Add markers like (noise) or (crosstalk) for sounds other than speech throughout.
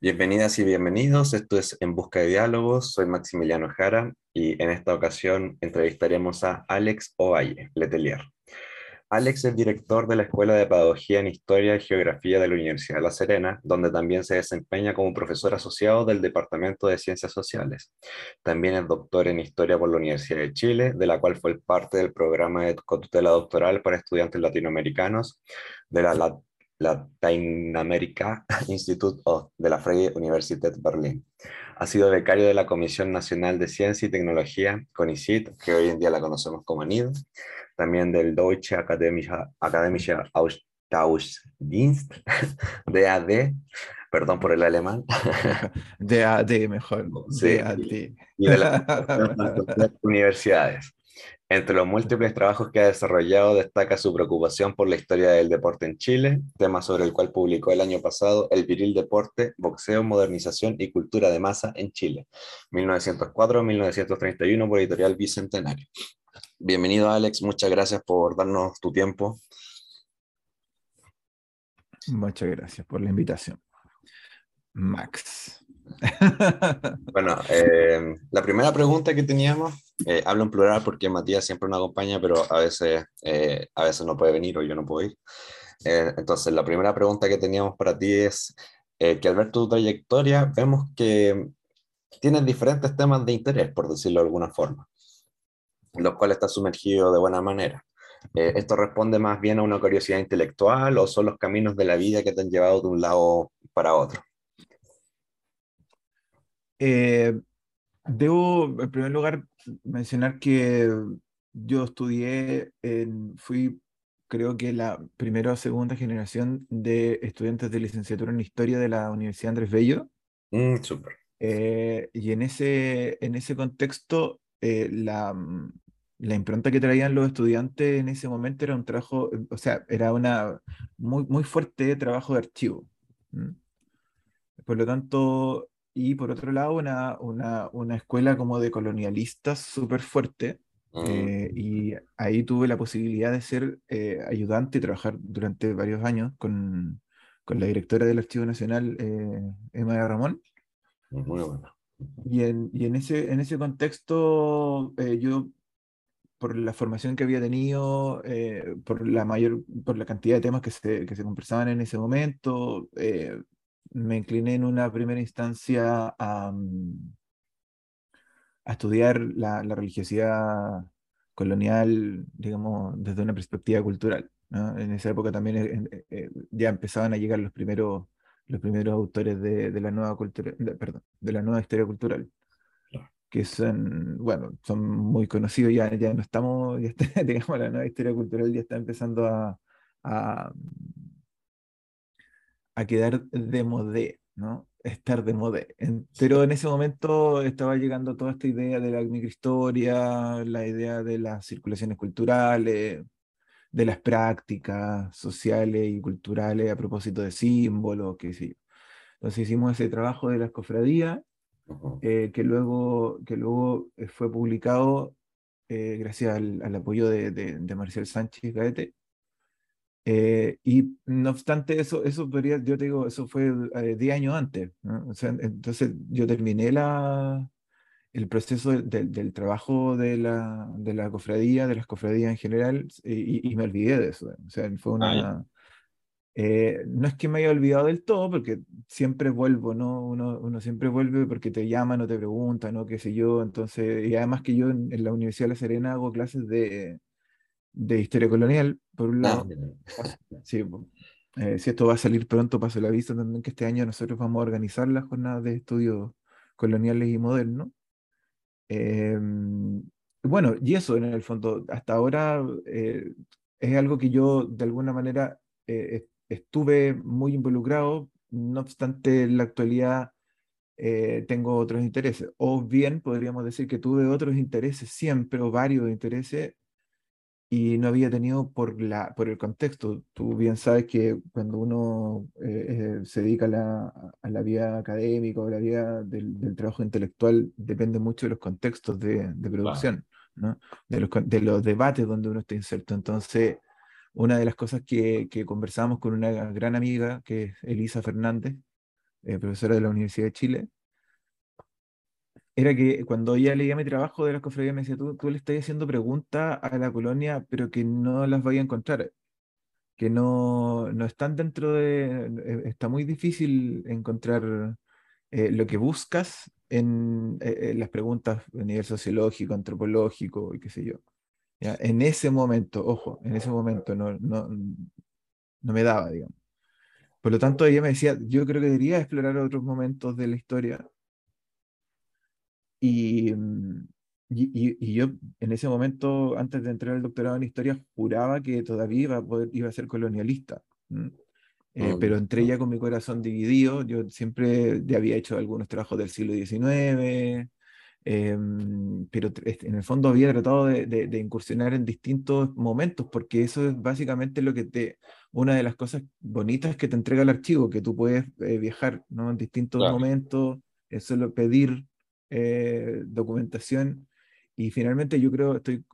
Bienvenidas y bienvenidos. Esto es En Busca de Diálogos. Soy Maximiliano Jara y en esta ocasión entrevistaremos a Alex Ovalle, Letelier. Alex es director de la Escuela de Pedagogía en Historia y Geografía de la Universidad de La Serena, donde también se desempeña como profesor asociado del Departamento de Ciencias Sociales. También es doctor en Historia por la Universidad de Chile, de la cual fue parte del programa de tutela doctoral para estudiantes latinoamericanos de la Latin America (laughs) Institute of de la Freie Universität Berlin. Ha sido becario de la Comisión Nacional de Ciencia y Tecnología, CONICIT, que hoy en día la conocemos como ANID, también del Deutsche Akademische, Akademische Austauschdienst, DAD, (laughs) perdón por el alemán. (laughs) DAD mejor. Sí, DAD. Y de las universidades. Entre los múltiples trabajos que ha desarrollado destaca su preocupación por la historia del deporte en Chile, tema sobre el cual publicó el año pasado El viril deporte, boxeo, modernización y cultura de masa en Chile, 1904-1931 por editorial Bicentenario. Bienvenido Alex, muchas gracias por darnos tu tiempo. Muchas gracias por la invitación. Max. (laughs) Bueno, eh, la primera pregunta que teníamos, eh, hablo en plural porque Matías siempre nos acompaña, pero a veces, eh, a veces no puede venir o yo no puedo ir. Entonces, la primera pregunta que teníamos para ti es que al ver tu trayectoria, vemos que tienes diferentes temas de interés, por decirlo de alguna forma, los cuales estás sumergido de buena manera. ¿Esto responde más bien a una curiosidad intelectual o son los caminos de la vida que te han llevado de un lado para otro? Eh, debo, en primer lugar, mencionar que yo estudié, en, fui, creo que la primera o segunda generación de estudiantes de licenciatura en Historia de la Universidad Andrés Bello. Mm, súper. Eh, y en ese, en ese contexto, eh, la, mm, la impronta que traían los estudiantes en ese momento era un trabajo, o sea, era una muy, muy fuerte trabajo de archivo. Por lo tanto, y por otro lado, una, una, una escuela como de colonialistas súper fuerte. Mm, eh, y ahí tuve la posibilidad de ser eh, ayudante y trabajar durante varios años con, con la directora del Archivo Nacional, eh, Emma Ramón. muy bueno. Y en, y en ese, en ese contexto, eh, yo, por la formación que había tenido, eh, por la mayor, por la cantidad de temas que se, que se conversaban en ese momento, eh, me incliné en una primera instancia a, mm, a estudiar la, la religiosidad colonial, digamos, desde una perspectiva cultural. ¿no? En esa época también eh, eh, eh, ya empezaban a llegar los primeros, los primeros autores de, de la nueva cultura, de- perdón, de la nueva historia cultural, que son, bueno, son muy conocidos, ya, ya no estamos, ya está, (laughs) digamos, la nueva historia cultural ya está empezando a, a, a quedar de modé, ¿no? Estar de modé. Pero en ese momento estaba llegando toda esta idea de la microhistoria, la idea de las circulaciones culturales, de las prácticas sociales y culturales a propósito de símbolos, qué sé yo. Entonces hicimos ese trabajo de las cofradías, eh, que luego, que luego eh, fue publicado eh, gracias al, al apoyo de, de, de Marcial Sánchez Gaete. Eh, y no obstante eso, eso podría, yo te digo, eso fue eh, 10 años antes, ¿no? O sea, entonces yo terminé la, el proceso del, del- del trabajo de la, de la cofradía, de las cofradías en general, y, y- me olvidé de eso. O sea, fue Ah, una... eh, no es que me haya olvidado del todo, porque siempre vuelvo, ¿no? Uno, uno siempre vuelve porque te llaman o te preguntan, ¿no? Qué sé yo. Entonces, y además que yo en, en la Universidad de La Serena hago clases de, de historia colonial, por un lado. Sí. Eh, si esto va a salir pronto, paso el aviso también que este año nosotros vamos a organizar las jornadas de estudios coloniales y modernos. Em, bueno, y eso en el fondo, hasta ahora eh, es algo que yo de alguna manera eh, es- estuve muy involucrado, no obstante en la actualidad tengo otros intereses. O bien podríamos decir que tuve otros intereses siempre, o varios intereses, y no había tenido por la, por el contexto. Tú bien sabes que cuando uno eh, eh, se dedica a la, a la vida académica o la vida del, del trabajo intelectual, depende mucho de los contextos de, de producción, ¿no? De los, de los debates donde uno está inserto. Entonces, una de las cosas que, que conversábamos con una gran amiga, que es Elisa Fernández, profesora de la Universidad de Chile, era que cuando ella leía mi trabajo de las cofradías me decía, tú, tú le estás haciendo preguntas a la colonia, pero que no las vaya a encontrar, que no, no están dentro de... Eh, está muy difícil encontrar eh, lo que buscas en, eh, las preguntas a nivel sociológico, antropológico y qué sé yo. ¿Ya? En ese momento, ojo, en ese momento no, no, no me daba, digamos. Por lo tanto, ella me decía, yo creo que debería explorar otros momentos de la historia Mm, y, y, yo en ese momento, antes de entrar al doctorado en historia, juraba que todavía iba a, poder, iba a ser colonialista. Eh, pero entré ya con mi corazón dividido. Yo siempre ya había hecho algunos trabajos del siglo XIX, em, pero en el fondo había tratado de, de, incursionar en distintos momentos, porque eso es básicamente lo que te, una de las cosas bonitas que te entrega el archivo, que tú puedes eh, viajar ¿no? en distintos momentos, es solo pedir eh, documentación. Y finalmente yo creo, estoy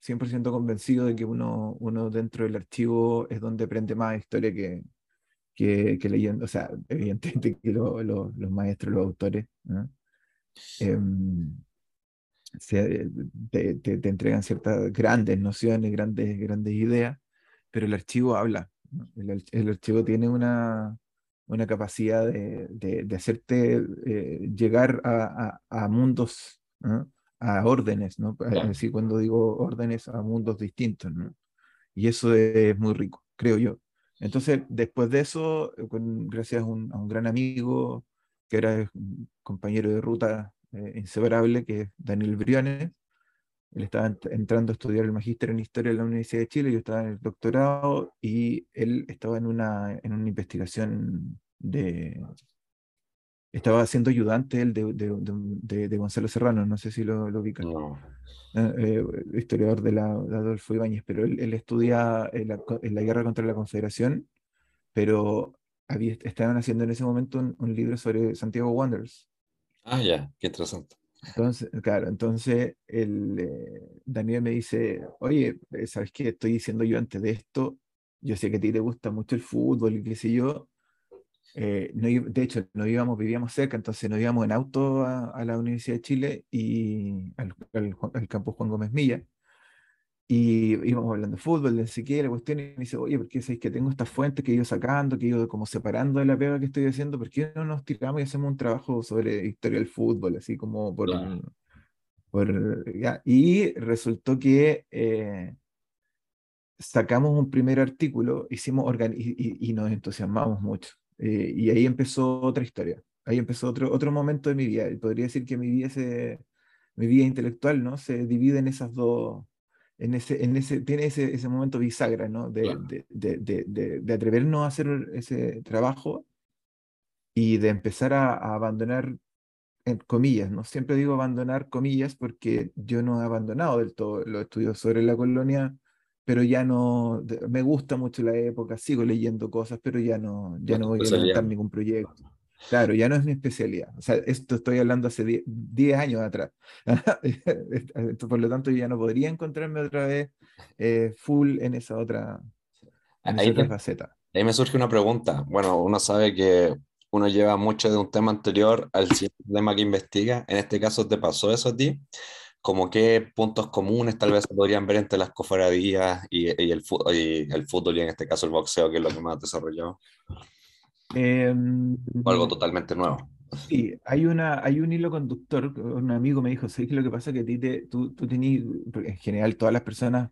100% convencido de que uno, uno dentro del archivo es donde aprende más historia que, que, leyendo, o sea, (laughs) evidentemente que los maestros, los autores, em, te, te, entregan ciertas grandes nociones, grandes, grandes ideas, pero el archivo habla. el, archivo tiene una, una capacidad de, de, hacerte eh, llegar a, a, mundos, a órdenes, ¿no? Es decir, cuando digo órdenes, a mundos distintos, ¿no? Y eso es muy rico, creo yo. Entonces, después de eso, gracias a un, a un, gran amigo, que era compañero de ruta eh, inseparable, que es Daniel Briones, él estaba entrando a estudiar el magíster en historia en la Universidad de Chile, yo estaba en el doctorado y él estaba en una, en una investigación de... Estaba siendo ayudante él de, de, de, Gonzalo Serrano, no sé si lo, lo ubican. Eh, eh, historiador de, la, Adolfo Ibáñez, pero él, él estudia en la, en la, guerra contra la Confederación, pero había, estaban haciendo en ese momento un, un libro sobre Santiago Wanderers. Ah, ya, qué interesante. Entonces, claro, entonces el, eh, Daniel me dice, oye, eh, ¿sabes qué estoy diciendo yo antes de esto? Yo sé que a ti te gusta mucho el fútbol y qué sé yo. Eh, no, de hecho, no íbamos, vivíamos cerca, entonces nos íbamos en auto a, la Universidad de Chile y al, al, campus Juan Gómez Milla. Y íbamos hablando de fútbol, de siquiera la cuestión, y me dice, oye, ¿por qué sabéis que tengo estas fuentes que he ido sacando, que he ido como separando de la pega que estoy haciendo? ¿Por qué no nos tiramos y hacemos un trabajo sobre historia del fútbol, así como por... por ya? Y resultó que eh, sacamos un primer artículo, hicimos y, y, nos entusiasmamos mucho. Eh, y ahí empezó otra historia. Ahí empezó otro, otro momento de mi vida. Y podría decir que mi vida, se, mi vida intelectual ¿no? se divide en esas dos en ese, en ese, tiene ese, ese momento bisagra, ¿no? De, de, de, de, atrevernos a hacer ese trabajo y de empezar a, abandonar, en comillas, ¿no? Siempre digo abandonar comillas porque yo no he abandonado del todo los estudios sobre la colonia, pero ya no, me gusta mucho la época, sigo leyendo cosas, pero ya no, ya no voy a levantar ningún proyecto. Claro, ya no es mi especialidad. O sea, esto estoy hablando hace 10 años atrás. (laughs) Por lo tanto, yo ya no podría encontrarme otra vez eh, full en esa otra, en ahí, faceta. Ahí me surge una pregunta. Bueno, uno sabe que uno lleva mucho de un tema anterior al siguiente tema que investiga. En este caso, ¿te pasó eso a ti? como qué puntos comunes tal vez se podrían ver entre las cofradías y, y, el, y el fútbol y en este caso el boxeo, que es lo que más desarrollado. Em, o algo totalmente nuevo. Sí, hay, una, hay un hilo conductor. Un amigo me dijo: ¿Sabes qué lo que pasa? Que a ti te, tú, tú tenías, en general, todas las personas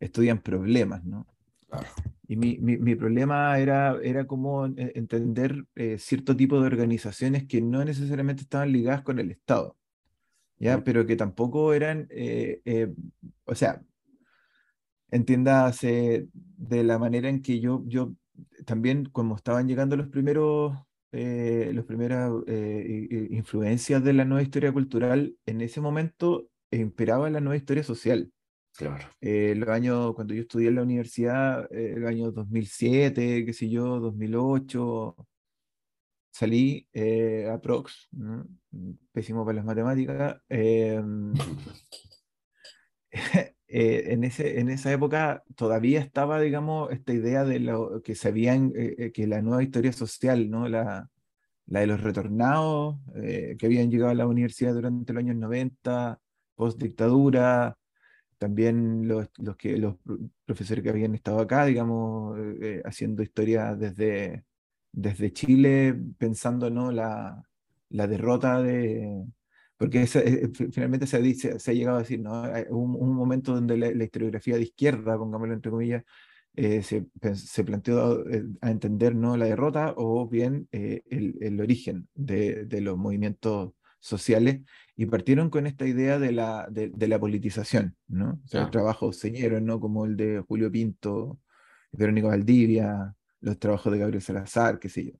estudian problemas, ¿no? Claro. Y mi, mi, mi, problema era, era como entender eh, cierto tipo de organizaciones que no necesariamente estaban ligadas con el Estado, ¿ya? Mm. Pero que tampoco eran, eh, eh, o sea, entiéndase de la manera en que yo, yo también como estaban llegando los primeros, eh, los primeras eh, influencias de la nueva historia cultural, en ese momento imperaba la nueva historia social. Claro. Eh, los años, cuando yo estudié en la universidad, eh, el año 2007, qué sé yo, 2008, salí a Prox, pésimo para las matemáticas. (laughs) (laughs) Eh, en, ese, en esa época todavía estaba, digamos, esta idea de lo que sabían, eh, eh, que la nueva historia social, ¿no? La, la de los retornados eh, que habían llegado a la universidad durante los años 90, post dictadura, también los, los, que, los profesores que habían estado acá, digamos, eh, haciendo historia desde, desde Chile, pensando ¿no? la, la derrota de... Porque eh, finalmente se, dice, se ha llegado a decir, ¿no? Un, un momento donde la, historiografía de izquierda, pongámoslo entre comillas, eh, se, se, planteó a entender ¿no? la derrota o bien el, el, origen de, de, los movimientos sociales y partieron con esta idea de la, de, la politización, ¿no? O sea, trabajos señeros, ¿no? Como el de Julio Pinto, Verónica Valdivia, los trabajos de Gabriel Salazar, qué sé yo.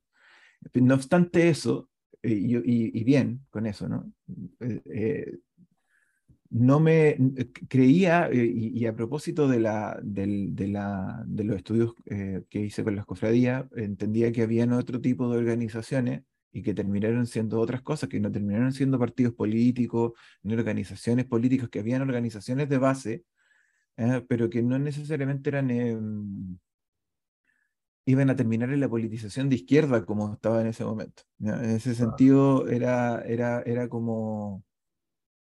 No obstante eso, eh, y, bien con eso, ¿no? Eh, eh, no me creía, y, a propósito de, la, de, la, de los estudios que hice con las cofradías, entendía que habían otro tipo de organizaciones y que terminaron siendo otras cosas, que no terminaron siendo partidos políticos, ni organizaciones políticas, que habían organizaciones de base, ¿eh? pero que no necesariamente eran, em, iban a terminar en la politización de izquierda como estaba en ese momento. En ese sentido era, era, era como,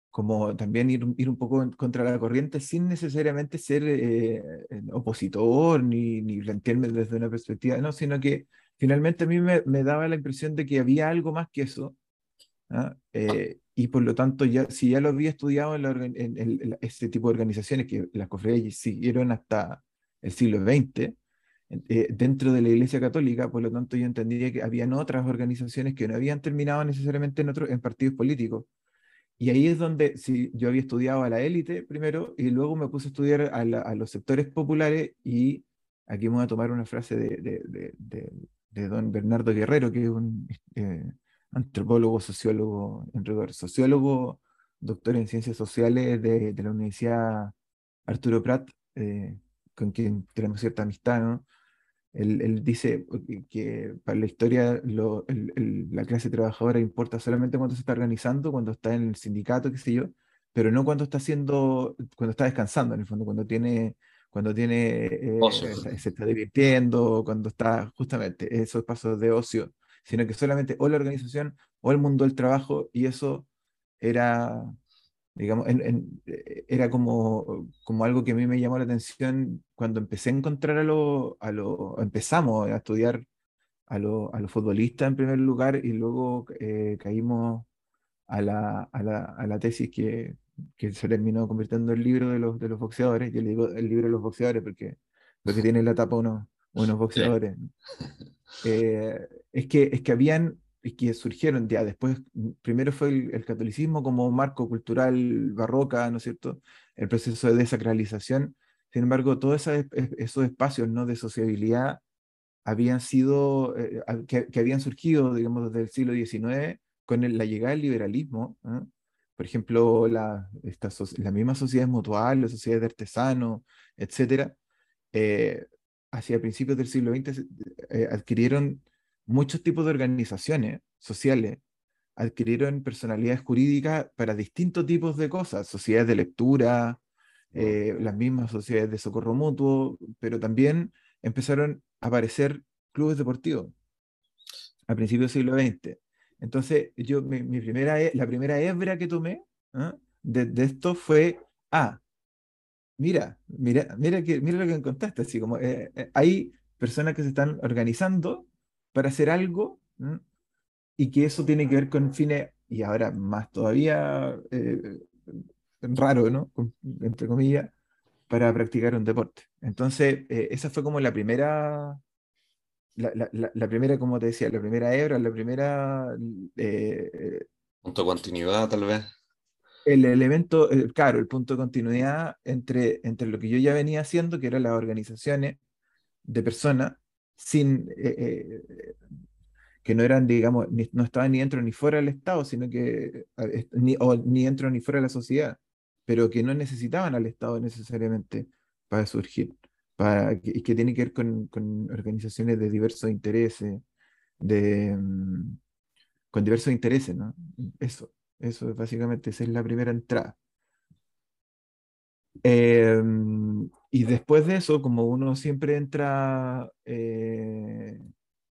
como también ir, ir un poco contra la corriente sin necesariamente ser eh, opositor ni, ni plantearme desde una perspectiva, no, sino que finalmente a mí me, me, daba la impresión de que había algo más que eso. ¿ah? Eh, y por lo tanto, ya, si ya lo había estudiado en, en, este tipo de organizaciones, que las cofradías siguieron hasta el siglo XX, eh, dentro de la Iglesia Católica, por lo tanto yo entendía que habían otras organizaciones que no habían terminado necesariamente en, otros en partidos políticos. Y ahí es donde si yo había estudiado a la élite primero y luego me puse a estudiar a, a, los sectores populares y aquí voy a tomar una frase de, de, de, de don Bernardo Guerrero, que es un eh, antropólogo, sociólogo, en rigor, sociólogo, doctor en ciencias sociales de, de la Universidad Arturo Prat, eh, con quien tenemos cierta amistad, ¿no? Él, él, dice que para la historia lo, el, el, la clase trabajadora importa solamente cuando se está organizando, cuando está en el sindicato, qué sé yo, pero no cuando está haciendo, cuando está descansando, en el fondo, cuando tiene cuando tiene, eh, se está divirtiendo, cuando está justamente esos pasos de ocio, sino que solamente o la organización o el mundo del trabajo, y eso era, digamos, en, eh, era como, como algo que a mí me llamó la atención cuando empecé a encontrar a los, a lo, empezamos a estudiar a, lo, a los futbolistas en primer lugar y luego eh, caímos a la, a la, a la tesis que, que se terminó convirtiendo en el libro de los, de los boxeadores. Yo le digo el libro de los boxeadores porque, porque tiene la tapa unos, (laughs) unos boxeadores. Eh, es, que, es que habían, que surgieron ya después, primero fue el, catolicismo como marco cultural barroca, ¿no es cierto? El proceso de desacralización. Sin embargo, todos esos espacios ¿no? de sociabilidad habían sido, eh, que, que, habían surgido, digamos, desde el siglo XIX con la llegada del liberalismo, por ejemplo, la, esta, la misma sociedad mutual, las sociedades de artesanos, etcétera, eh, hacia principios del siglo XX eh, adquirieron muchos tipos de organizaciones sociales, adquirieron personalidades jurídicas para distintos tipos de cosas, sociedades de lectura, eh, las mismas sociedades de socorro mutuo, pero también empezaron a aparecer clubes deportivos a principios del siglo XX. Entonces, yo, mi, primera, la primera hebra que tomé ¿ah? de, esto fue, ah, mira, mira, mira, que, mira lo que encontraste, así como eh, eh, hay personas que se están organizando para hacer algo y que eso tiene que ver con fines, y ahora más todavía eh, raro, ¿no? Entre comillas, para practicar un deporte. Entonces, esa fue como la primera la, la, primera, como te decía, la primera hebra, la primera... Eh, punto de continuidad, tal vez. El elemento, claro, el punto de continuidad entre, entre lo que yo ya venía haciendo, que eran las organizaciones de personas, sin, eh, eh, que no eran, digamos, no estaban ni dentro ni fuera del Estado, sino que, ni, o, ni dentro ni fuera de la sociedad, pero que no necesitaban al Estado necesariamente para surgir para, que, que tiene que ver con, con, organizaciones de diversos intereses, de, mm, con diversos intereses, ¿no? Eso, eso básicamente, esa es la primera entrada. Em, y después de eso, como uno siempre entra eh,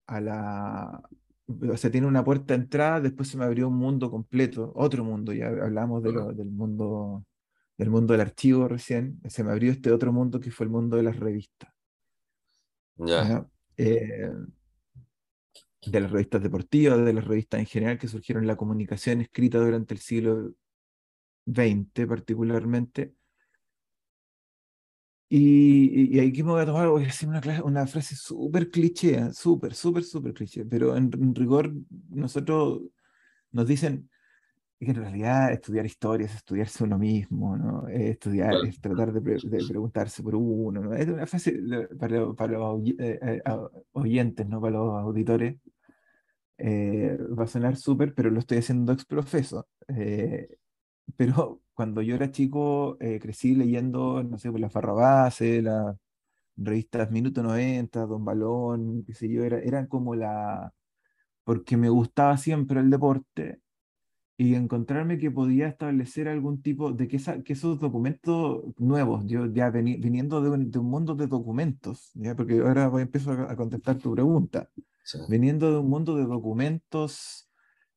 a, la, o sea, tiene una puerta de entrada, después se me abrió un mundo completo, otro mundo, ya hablamos de lo- del mundo del mundo del archivo recién, se me abrió este otro mundo que fue el mundo de las revistas. Eh, de las revistas deportivas, de las revistas en general que surgieron en la comunicación escrita durante el siglo XX particularmente. Y, y- aquí me voy a tomar, voy a decir una, cla- una frase súper cliché, súper, súper, súper cliché, pero en, en rigor nosotros nos dicen que en realidad estudiar historia es estudiarse uno mismo, ¿no? Es estudiar, es tratar de, pre- de preguntarse por uno, ¿no? Es una frase para, para los eh, eh, oyentes, ¿no? Para los auditores. eh, va a sonar súper, pero lo estoy haciendo ex profeso. Eh, pero cuando yo era chico, eh, crecí leyendo, no sé, por las Barrabases, las revistas Minuto 90, Don Balón, qué sé yo, era, eran como la... porque me gustaba siempre el deporte y encontrarme que podía establecer algún tipo de que, esa- que esos documentos nuevos, yo ya veni- viniendo de un, de un mundo de documentos, ¿ya? porque ahora voy, empiezo a, a contestar tu pregunta, sí, viniendo de un mundo de documentos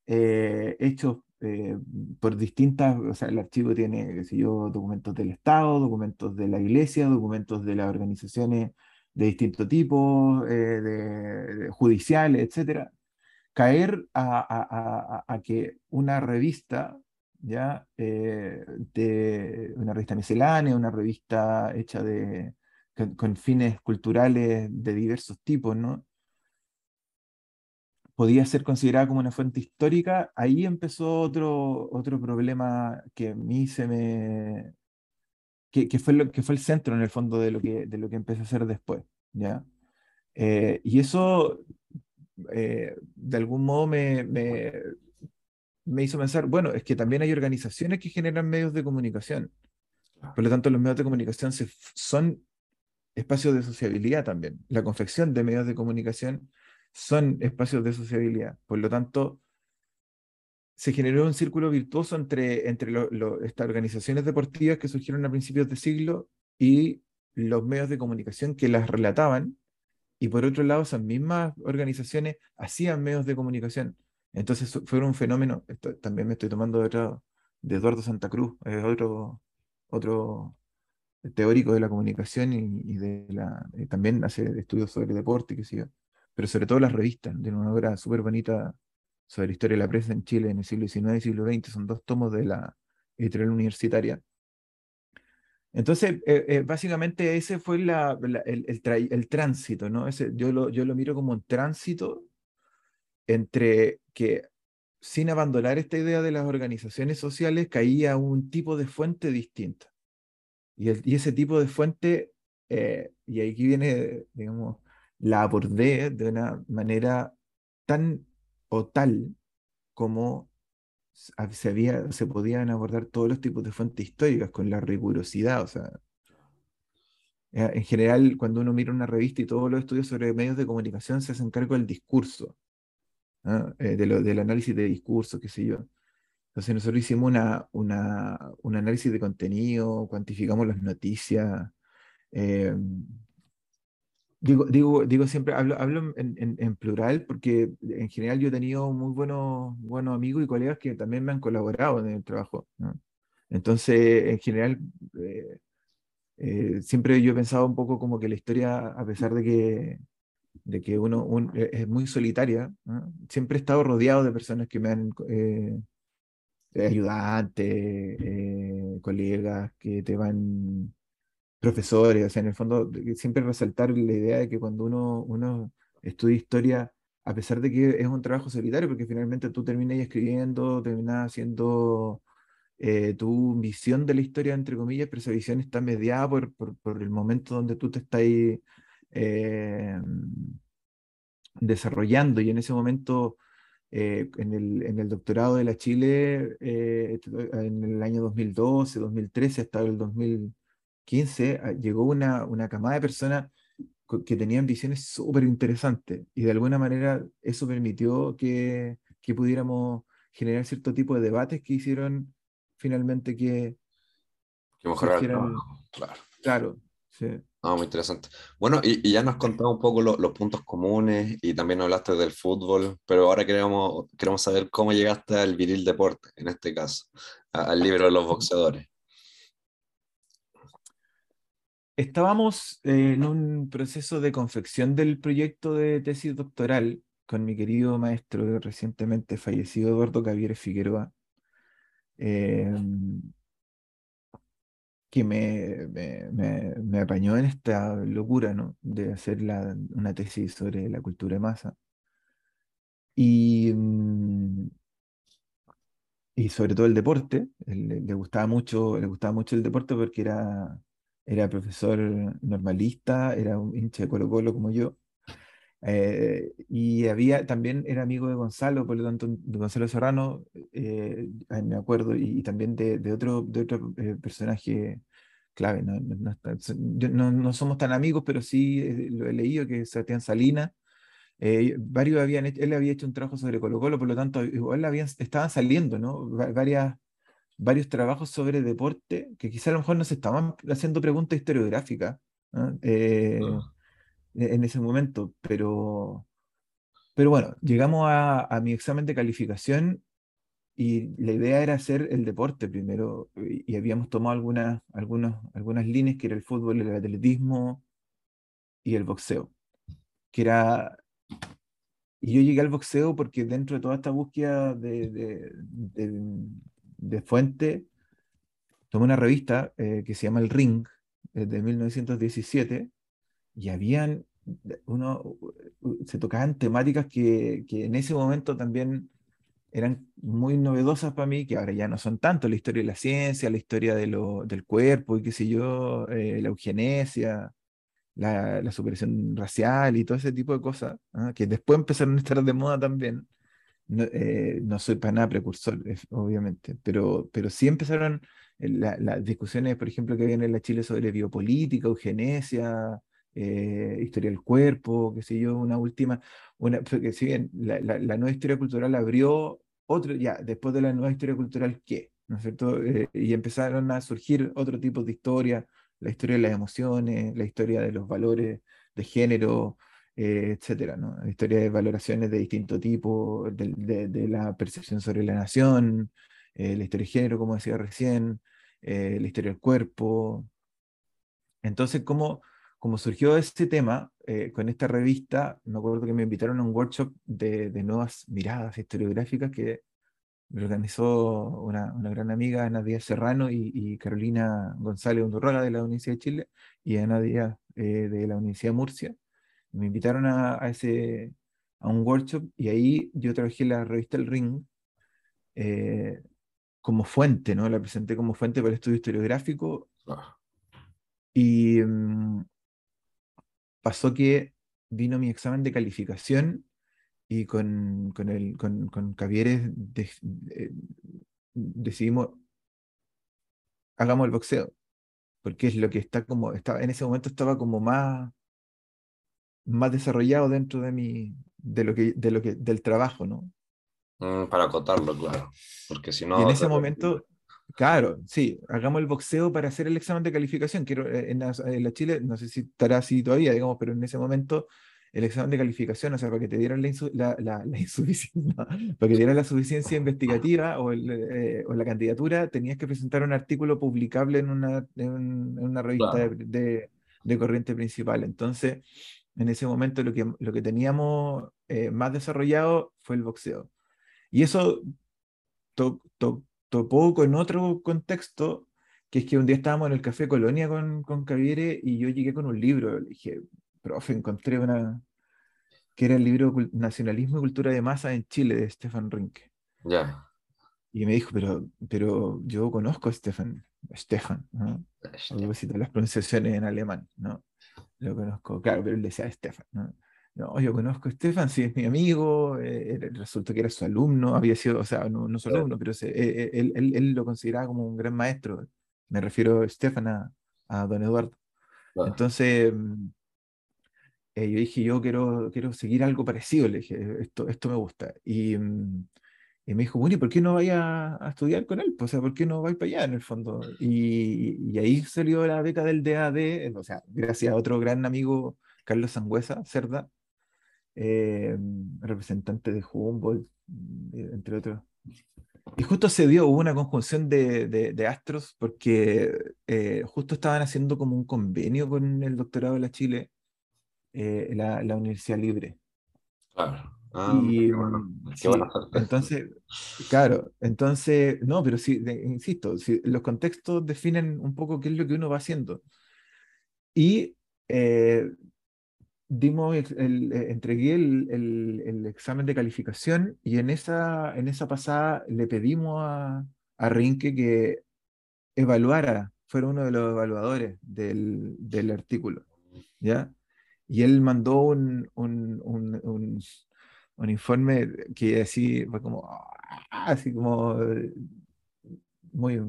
eh, hechos eh, por distintas, o sea, el archivo tiene, qué yo, documentos del Estado, documentos de la Iglesia, documentos de las organizaciones de distinto tipo, eh, judiciales, etcétera. Caer a, a- a- a que una revista, ya, eh, de una revista miscelánea, una revista hecha de, con fines culturales de diversos tipos, ¿no? Podía ser considerada como una fuente histórica, ahí empezó otro, otro problema que a mí se me... que, que fue lo, que fue el centro en el fondo de lo que, de lo que empecé a hacer después, ¿ya? Eh, y eso eh, de algún modo me, me, me hizo pensar, bueno, es que también hay organizaciones que generan medios de comunicación. Por lo tanto, los medios de comunicación se, son espacios de sociabilidad también. La confección de medios de comunicación son espacios de sociabilidad. Por lo tanto, se generó un círculo virtuoso entre, entre estas organizaciones deportivas que surgieron a principios de siglo y los medios de comunicación que las relataban. Y por otro lado, esas mismas organizaciones hacían medios de comunicación. Entonces fue un fenómeno, también me estoy tomando de, otra- de Eduardo Santa Cruz, es otro, otro teórico de la comunicación y, de la, también hace estudios sobre deporte, qué sé yo, pero sobre todo las revistas, tiene una obra súper bonita sobre la historia de la prensa en Chile en el siglo XIX y siglo XX, son dos tomos de la editorial universitaria. Entonces, eh, eh, básicamente ese fue la, la- el, el, trai- el tránsito, ¿no? Ese, yo, lo, yo lo miro como un tránsito entre que sin abandonar esta idea de las organizaciones sociales caía un tipo de fuente distinta. Y, el- y ese tipo de fuente, eh, y aquí viene, digamos, la abordé de una manera tan o tal como se, había, se podían abordar todos los tipos de fuentes históricas con la rigurosidad. O sea, eh, en general, cuando uno mira una revista y todos los estudios sobre medios de comunicación se hacen cargo del discurso, ¿ah? Eh, de lo, del análisis de discurso, qué sé yo. Entonces nosotros hicimos una, una, un análisis de contenido, cuantificamos las noticias. eh, digo, digo, digo siempre, hablo, hablo en, en- en plural porque en general yo he tenido muy buenos, buenos amigos y colegas que también me han colaborado en el trabajo, ¿no? Entonces, en general, eh, eh, siempre yo he pensado un poco como que la historia, a pesar de que, de que uno un- eh, es muy solitaria, ¿no? Siempre he estado rodeado de personas que me han... eh, eh, ayudantes, eh, colegas que te van, profesores, o sea, en el fondo siempre resaltar la idea de que cuando uno, uno estudia historia, a pesar de que es un trabajo solitario, porque finalmente tú terminas escribiendo, terminas haciendo eh, tu visión de la historia, entre comillas, pero esa visión está mediada por, por, por el momento donde tú te estás em, desarrollando. Y en ese momento... Eh, en, el, en, el, doctorado de la Chile, eh, en el año 2012, 2013, hasta el 2000, 15, ah, llegó una, una camada de personas que tenían visiones súper interesantes y de alguna manera eso permitió que, que, pudiéramos generar cierto tipo de debates que hicieron finalmente que... Que mejorar el claro. Claro, sí. Muy interesante. Bueno, y, ya nos contado un poco los puntos comunes y también hablaste del fútbol, pero ahora queremos, queremos saber cómo llegaste al viril deporte, en este caso, al libro de los boxeadores. Estábamos en un proceso de confección del proyecto de tesis doctoral con mi querido maestro recientemente fallecido Eduardo Cavieres Figueroa. Eh, que me, me, me, apañó en esta locura, ¿no? De hacer la, una tesis sobre la cultura de masa. Y, mm, y sobre todo el deporte. Le, gustaba mucho, le gustaba mucho el deporte porque era, era profesor normalista, era un hincha de Colo Colo como yo. Eh, y había, también era amigo de Gonzalo, por lo tanto, de Gonzalo Serrano, eh, me acuerdo, y, también de, de, otro, de otro eh, personaje clave. No, no, no, somos tan amigos, pero sí lo he leído, que es Sebastián Salinas. varios habían él había hecho un trabajo sobre Colo Colo, por lo tanto, igual habían, estaban saliendo, ¿no? Varias, varios trabajos sobre deporte que quizá a lo mejor no se estaban haciendo preguntas historiográficas. ¿no? E-, en ese momento, pero, pero bueno, llegamos a, a, mi examen de calificación y la idea era hacer el deporte primero y, habíamos tomado algunas, algunas, algunas líneas que era el fútbol, el atletismo y el boxeo, que era... Y yo llegué al boxeo porque dentro de toda esta búsqueda de, de, de, de fuente, tomé una revista eh, que se llama El Ring, de 1917, y habían, uno, se tocaban temáticas que, que, en ese momento también eran muy novedosas para mí, que ahora ya no son tanto, la historia de la ciencia, la historia de lo, del cuerpo y qué sé yo, eh, la eugenesia, la, la, superación racial y todo ese tipo de cosas, ¿no? que después empezaron a estar de moda también. No, eh, no soy para nada precursor, obviamente, pero, pero sí empezaron las discusiones, por ejemplo, que había en la Chile sobre biopolítica, eugenesia, eh, historia del cuerpo, qué sé yo, una última, una, que si bien la, la, nueva historia cultural abrió otro, ya, después de la nueva historia cultural, ¿qué? ¿No es cierto? Eh, y empezaron a surgir otro tipo de historia, la historia de las emociones, la historia de los valores de género, eh, etcétera, ¿no? La historia de valoraciones de distinto tipo, de, de, de la percepción sobre la nación, la historia de género, como decía recién, la historia del cuerpo. Entonces, ¿cómo, como surgió este tema, eh, con esta revista, me acuerdo que me invitaron a un workshop de, de nuevas miradas historiográficas que me organizó una, una gran amiga, Ana Díaz Serrano y, y Carolina González Undurraga de la Universidad de Chile y Ana Díaz eh, de la Universidad de Murcia. Me invitaron a, a, ese, a un workshop y ahí yo trabajé la revista El Ring eh, como fuente, ¿no? La presenté como fuente para el estudio historiográfico. Y, mm, pasó que vino mi examen de calificación y con, con, el, con, con Cavieres eh, decidimos, hagamos el boxeo, porque es lo que está como, estaba, en ese momento estaba como más, más desarrollado dentro de mi, de lo que, de lo que, del trabajo, ¿no? Mm, para acotarlo, claro, porque si no... Y en ese momento Claro, sí, hagamos el boxeo para hacer el examen de calificación. Quiero, eh, en, la, Chile, no sé si estará así todavía, digamos, pero en ese momento el examen de calificación, o sea, para que te dieran la, la, la, (laughs) insuficiencia, para que dieran la suficiencia investigativa o, el, eh, o, la candidatura, tenías que presentar un artículo publicable en una, en, una revista de, de, corriente principal. Entonces, en ese momento lo que, lo que teníamos eh, más desarrollado fue el boxeo. Y eso to, topó con otro contexto, que es que un día estábamos en el Café Colonia con, con Caviere y yo llegué con un libro. Le dije, profe, encontré una. que era el libro Nacionalismo y Cultura de Masa en Chile de Stefan Rinke. Ya. Y me dijo, pero, pero yo conozco a Stefan, Stefan, ¿no? las pronunciaciones en alemán, ¿no? Lo conozco, claro, pero él decía Stefan, ¿no? No, yo conozco a Stefan, sí, es mi amigo, eh, resultó que era su alumno, había sido, o sea, no, no su alumno, pero se, eh, eh, él, él, él, lo consideraba como un gran maestro. Me refiero a Stefan, a, a don Eduardo. Entonces, mm, yo dije, yo quiero, quiero seguir algo parecido, le dije, esto, esto me gusta. Y, mm, Y me dijo, bueno, ¿y por qué no vaya a, estudiar con él? Pues, o sea, ¿por qué no vais para allá en el fondo? Y, ahí salió la beca del DAD, o sea, gracias a otro gran amigo, Carlos Sangüesa, Cerda, eh, representante de Humboldt, eh, entre otros. Y justo se dio, una conjunción de, de, astros, porque eh, justo estaban haciendo como un convenio con el doctorado de la Chile, la, la Universidad Libre. Claro. Ah, y, entonces, claro, entonces, no, pero sí, insisto, si los contextos definen un poco qué es lo que uno va haciendo. Y eh, dimos, el, eh, entregué el, el, examen de calificación y en esa, en esa pasada le pedimos a, a Rinke que evaluara, fuera uno de los evaluadores del, del artículo, ¿ya? Y él mandó un, un, un un informe que así fue como, ah, así como, eh, muy,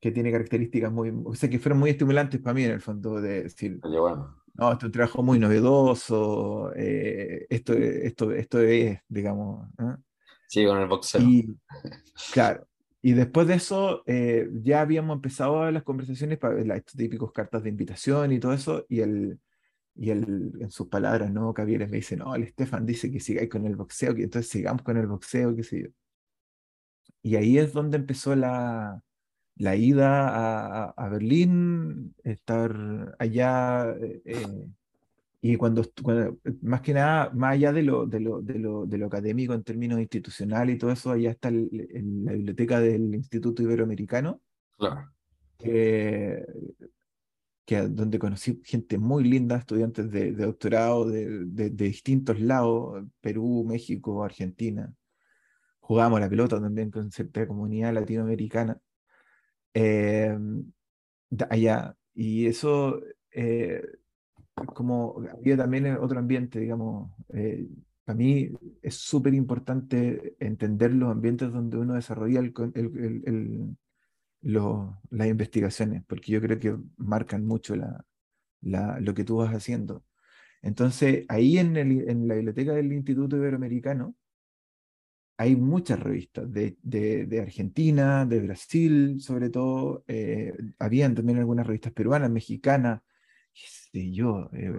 que tiene características muy, o sea, que fueron muy estimulantes para mí en el fondo, de decir, bueno. no, esto es un trabajo muy novedoso, eh, esto, esto, esto es, digamos. Sí, con el boxeo. Y, claro. Y después de eso, eh, ya habíamos empezado las conversaciones para las típicos cartas de invitación y todo eso, y el, y él, en sus palabras, ¿no? Cavieres me dice, no, el Estefan dice que sigáis con el boxeo, que entonces sigamos con el boxeo, qué sé yo. Y ahí es donde empezó la, la ida a, a, Berlín, estar allá, eh, eh, y cuando, más que nada, más allá de lo, de lo, de lo, de lo académico en términos institucionales y todo eso, allá está la biblioteca del Instituto Iberoamericano. Claro. Eh, que, donde conocí gente muy linda, estudiantes de, doctorado de, de, distintos lados, Perú, México, Argentina. Jugábamos la pelota también con cierta comunidad latinoamericana eh, allá. Y eso, eh, como había también otro ambiente, digamos, eh, para mí es súper importante entender los ambientes donde uno desarrolla el, el, el las investigaciones, porque yo creo que marcan mucho lo que tú vas haciendo. Entonces, ahí en, en, la biblioteca del Instituto Iberoamericano hay muchas revistas de, Argentina, de Brasil, sobre todo. Eh, habían también algunas revistas peruanas, mexicanas, yo, eh,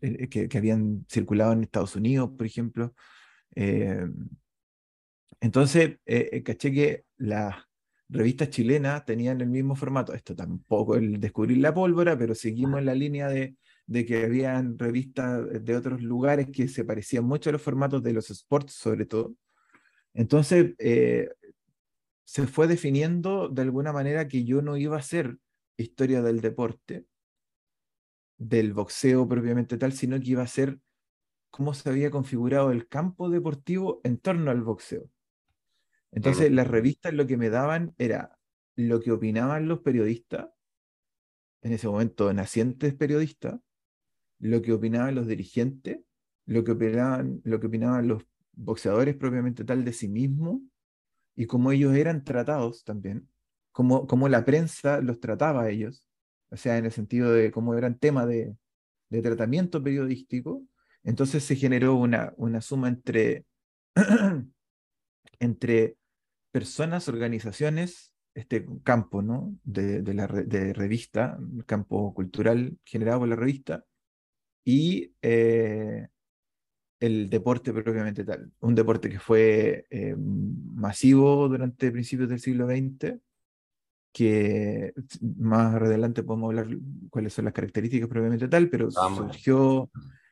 eh, que, que, habían circulado en Estados Unidos, por ejemplo. entonces, caché que las revistas chilenas tenían el mismo formato. Esto tampoco el descubrir la pólvora, pero seguimos en la línea de, de que habían revistas de otros lugares que se parecían mucho a los formatos de los sports, sobre todo. Entonces, eh, se fue definiendo de alguna manera que yo no iba a hacer historia del deporte, del boxeo propiamente tal, sino que iba a ser cómo se había configurado el campo deportivo en torno al boxeo. Entonces, las revistas lo que me daban era lo que opinaban los periodistas, en ese momento nacientes periodistas, lo que opinaban los dirigentes, lo que opinaban, lo que opinaban los boxeadores propiamente tal de sí mismos, y cómo ellos eran tratados también, cómo, cómo la prensa los trataba a ellos, o sea, en el sentido de cómo eran tema de, de tratamiento periodístico. Entonces se generó una, una suma entre, (clears throat) entre personas, organizaciones, este campo ¿no? de, de la de revista, campo cultural generado por la revista, y eh, el deporte propiamente tal. Un deporte que fue eh, masivo durante principios del siglo XX, que más adelante podemos hablar cuáles son las características propiamente tal, pero surgió,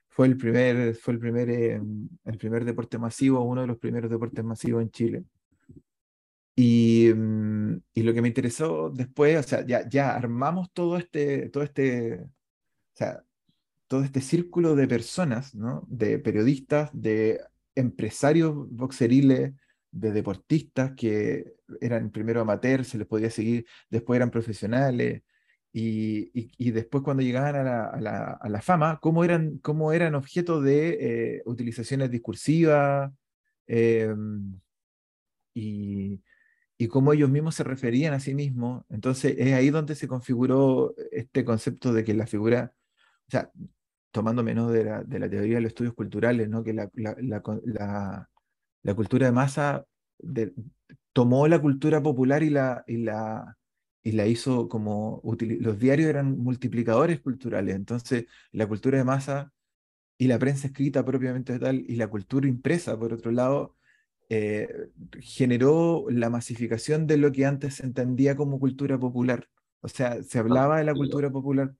fue el primer, fue el primer, eh, el primer deporte masivo, uno de los primeros deportes masivos en Chile. Y, mm, y, lo que me interesó después, o sea, ya, ya armamos todo este, todo este, todo este círculo de personas, ¿no? De periodistas, de empresarios boxeriles, de deportistas que eran primero amateurs, se les podía seguir, después eran profesionales, y, y, después cuando llegaban a la, a la, a la, fama, cómo eran, cómo eran objeto de eh, utilizaciones discursivas, eh, y, y cómo ellos mismos se referían a sí mismos. Entonces es ahí donde se configuró este concepto de que la figura, o sea, tomando menos de la, de teoría de los estudios culturales, ¿no? que la, cultura de masa tomó la cultura popular y la, y la, y la hizo como, los diarios eran multiplicadores culturales, entonces la cultura de masa y la prensa escrita propiamente tal y la cultura impresa, por otro lado, eh, generó la masificación de lo que antes se entendía como cultura popular. O sea, se hablaba de la cultura popular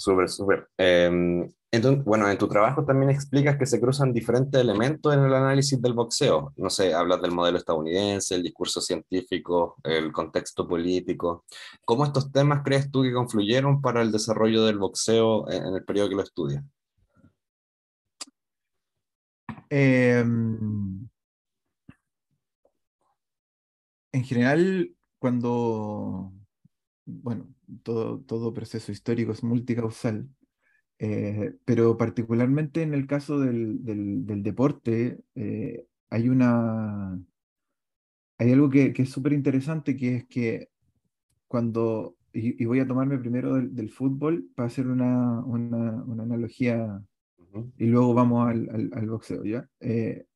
Súper, súper. Em, entonces, bueno, en tu trabajo también explicas que se cruzan diferentes elementos en el análisis del boxeo. No sé, hablas del modelo estadounidense, el discurso científico, el contexto político. ¿Cómo estos temas crees tú que confluyeron para el desarrollo del boxeo en, el periodo que lo estudias? Em, en general, cuando, bueno, todo, todo proceso histórico es multicausal, eh, pero particularmente en el caso del, del, deporte, eh, hay una... Hay algo que, es súper interesante, que es que cuando, y, voy a tomarme primero del, fútbol para hacer una, una analogía, y luego vamos al, al, boxeo, ¿ya? Eh,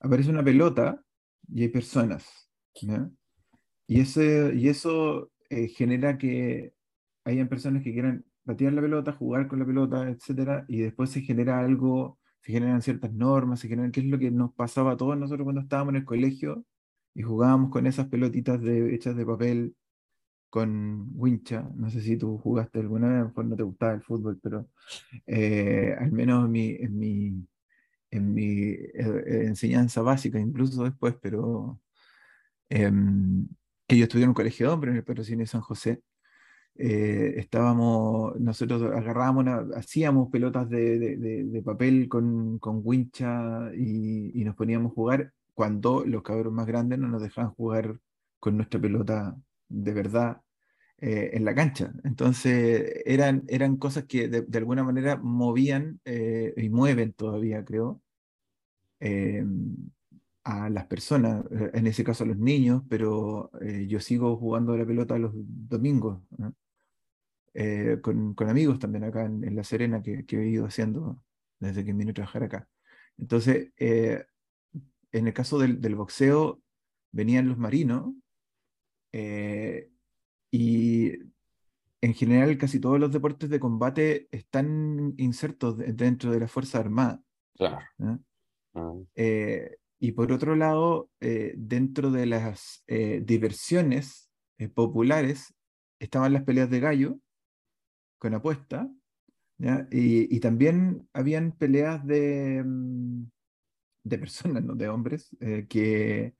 aparece una pelota y hay personas, ¿ya? Y, ese, y eso eh, genera que hayan personas que quieran batir la pelota, jugar con la pelota, etcétera, y después se genera algo, se generan ciertas normas, se generan, qué es lo que nos pasaba a todos nosotros cuando estábamos en el colegio y jugábamos con esas pelotitas de, hechas de papel con wincha. No sé si tú jugaste alguna vez, mejor no te gustaba el fútbol, pero eh, al menos en mi, en mi, en mi eh, enseñanza básica, incluso después, pero em, que yo estudié en un colegio de hombres en el Pedro Cine San José, eh, estábamos, nosotros agarrábamos, hacíamos pelotas de, de, papel con, con wincha y, y, nos poníamos a jugar cuando los cabros más grandes no nos dejaban jugar con nuestra pelota de verdad eh, en la cancha. Entonces eran, eran cosas que de, alguna manera movían eh, y mueven todavía, creo a las personas, eh, en ese caso a los niños, pero eh, yo sigo jugando la pelota los domingos, eh, con, con, amigos también acá en, La Serena que, que, he ido haciendo desde que vine a trabajar acá. Entonces, en el caso del, del, boxeo, venían los marinos y en general casi todos los deportes de combate están insertos dentro de la Fuerza Armada. Claro. Ah. Y por otro lado, eh, dentro de las eh, diversiones eh, populares estaban las peleas de gallo con apuesta, Y, también habían peleas de, mm, de personas, ¿no? de hombres, que,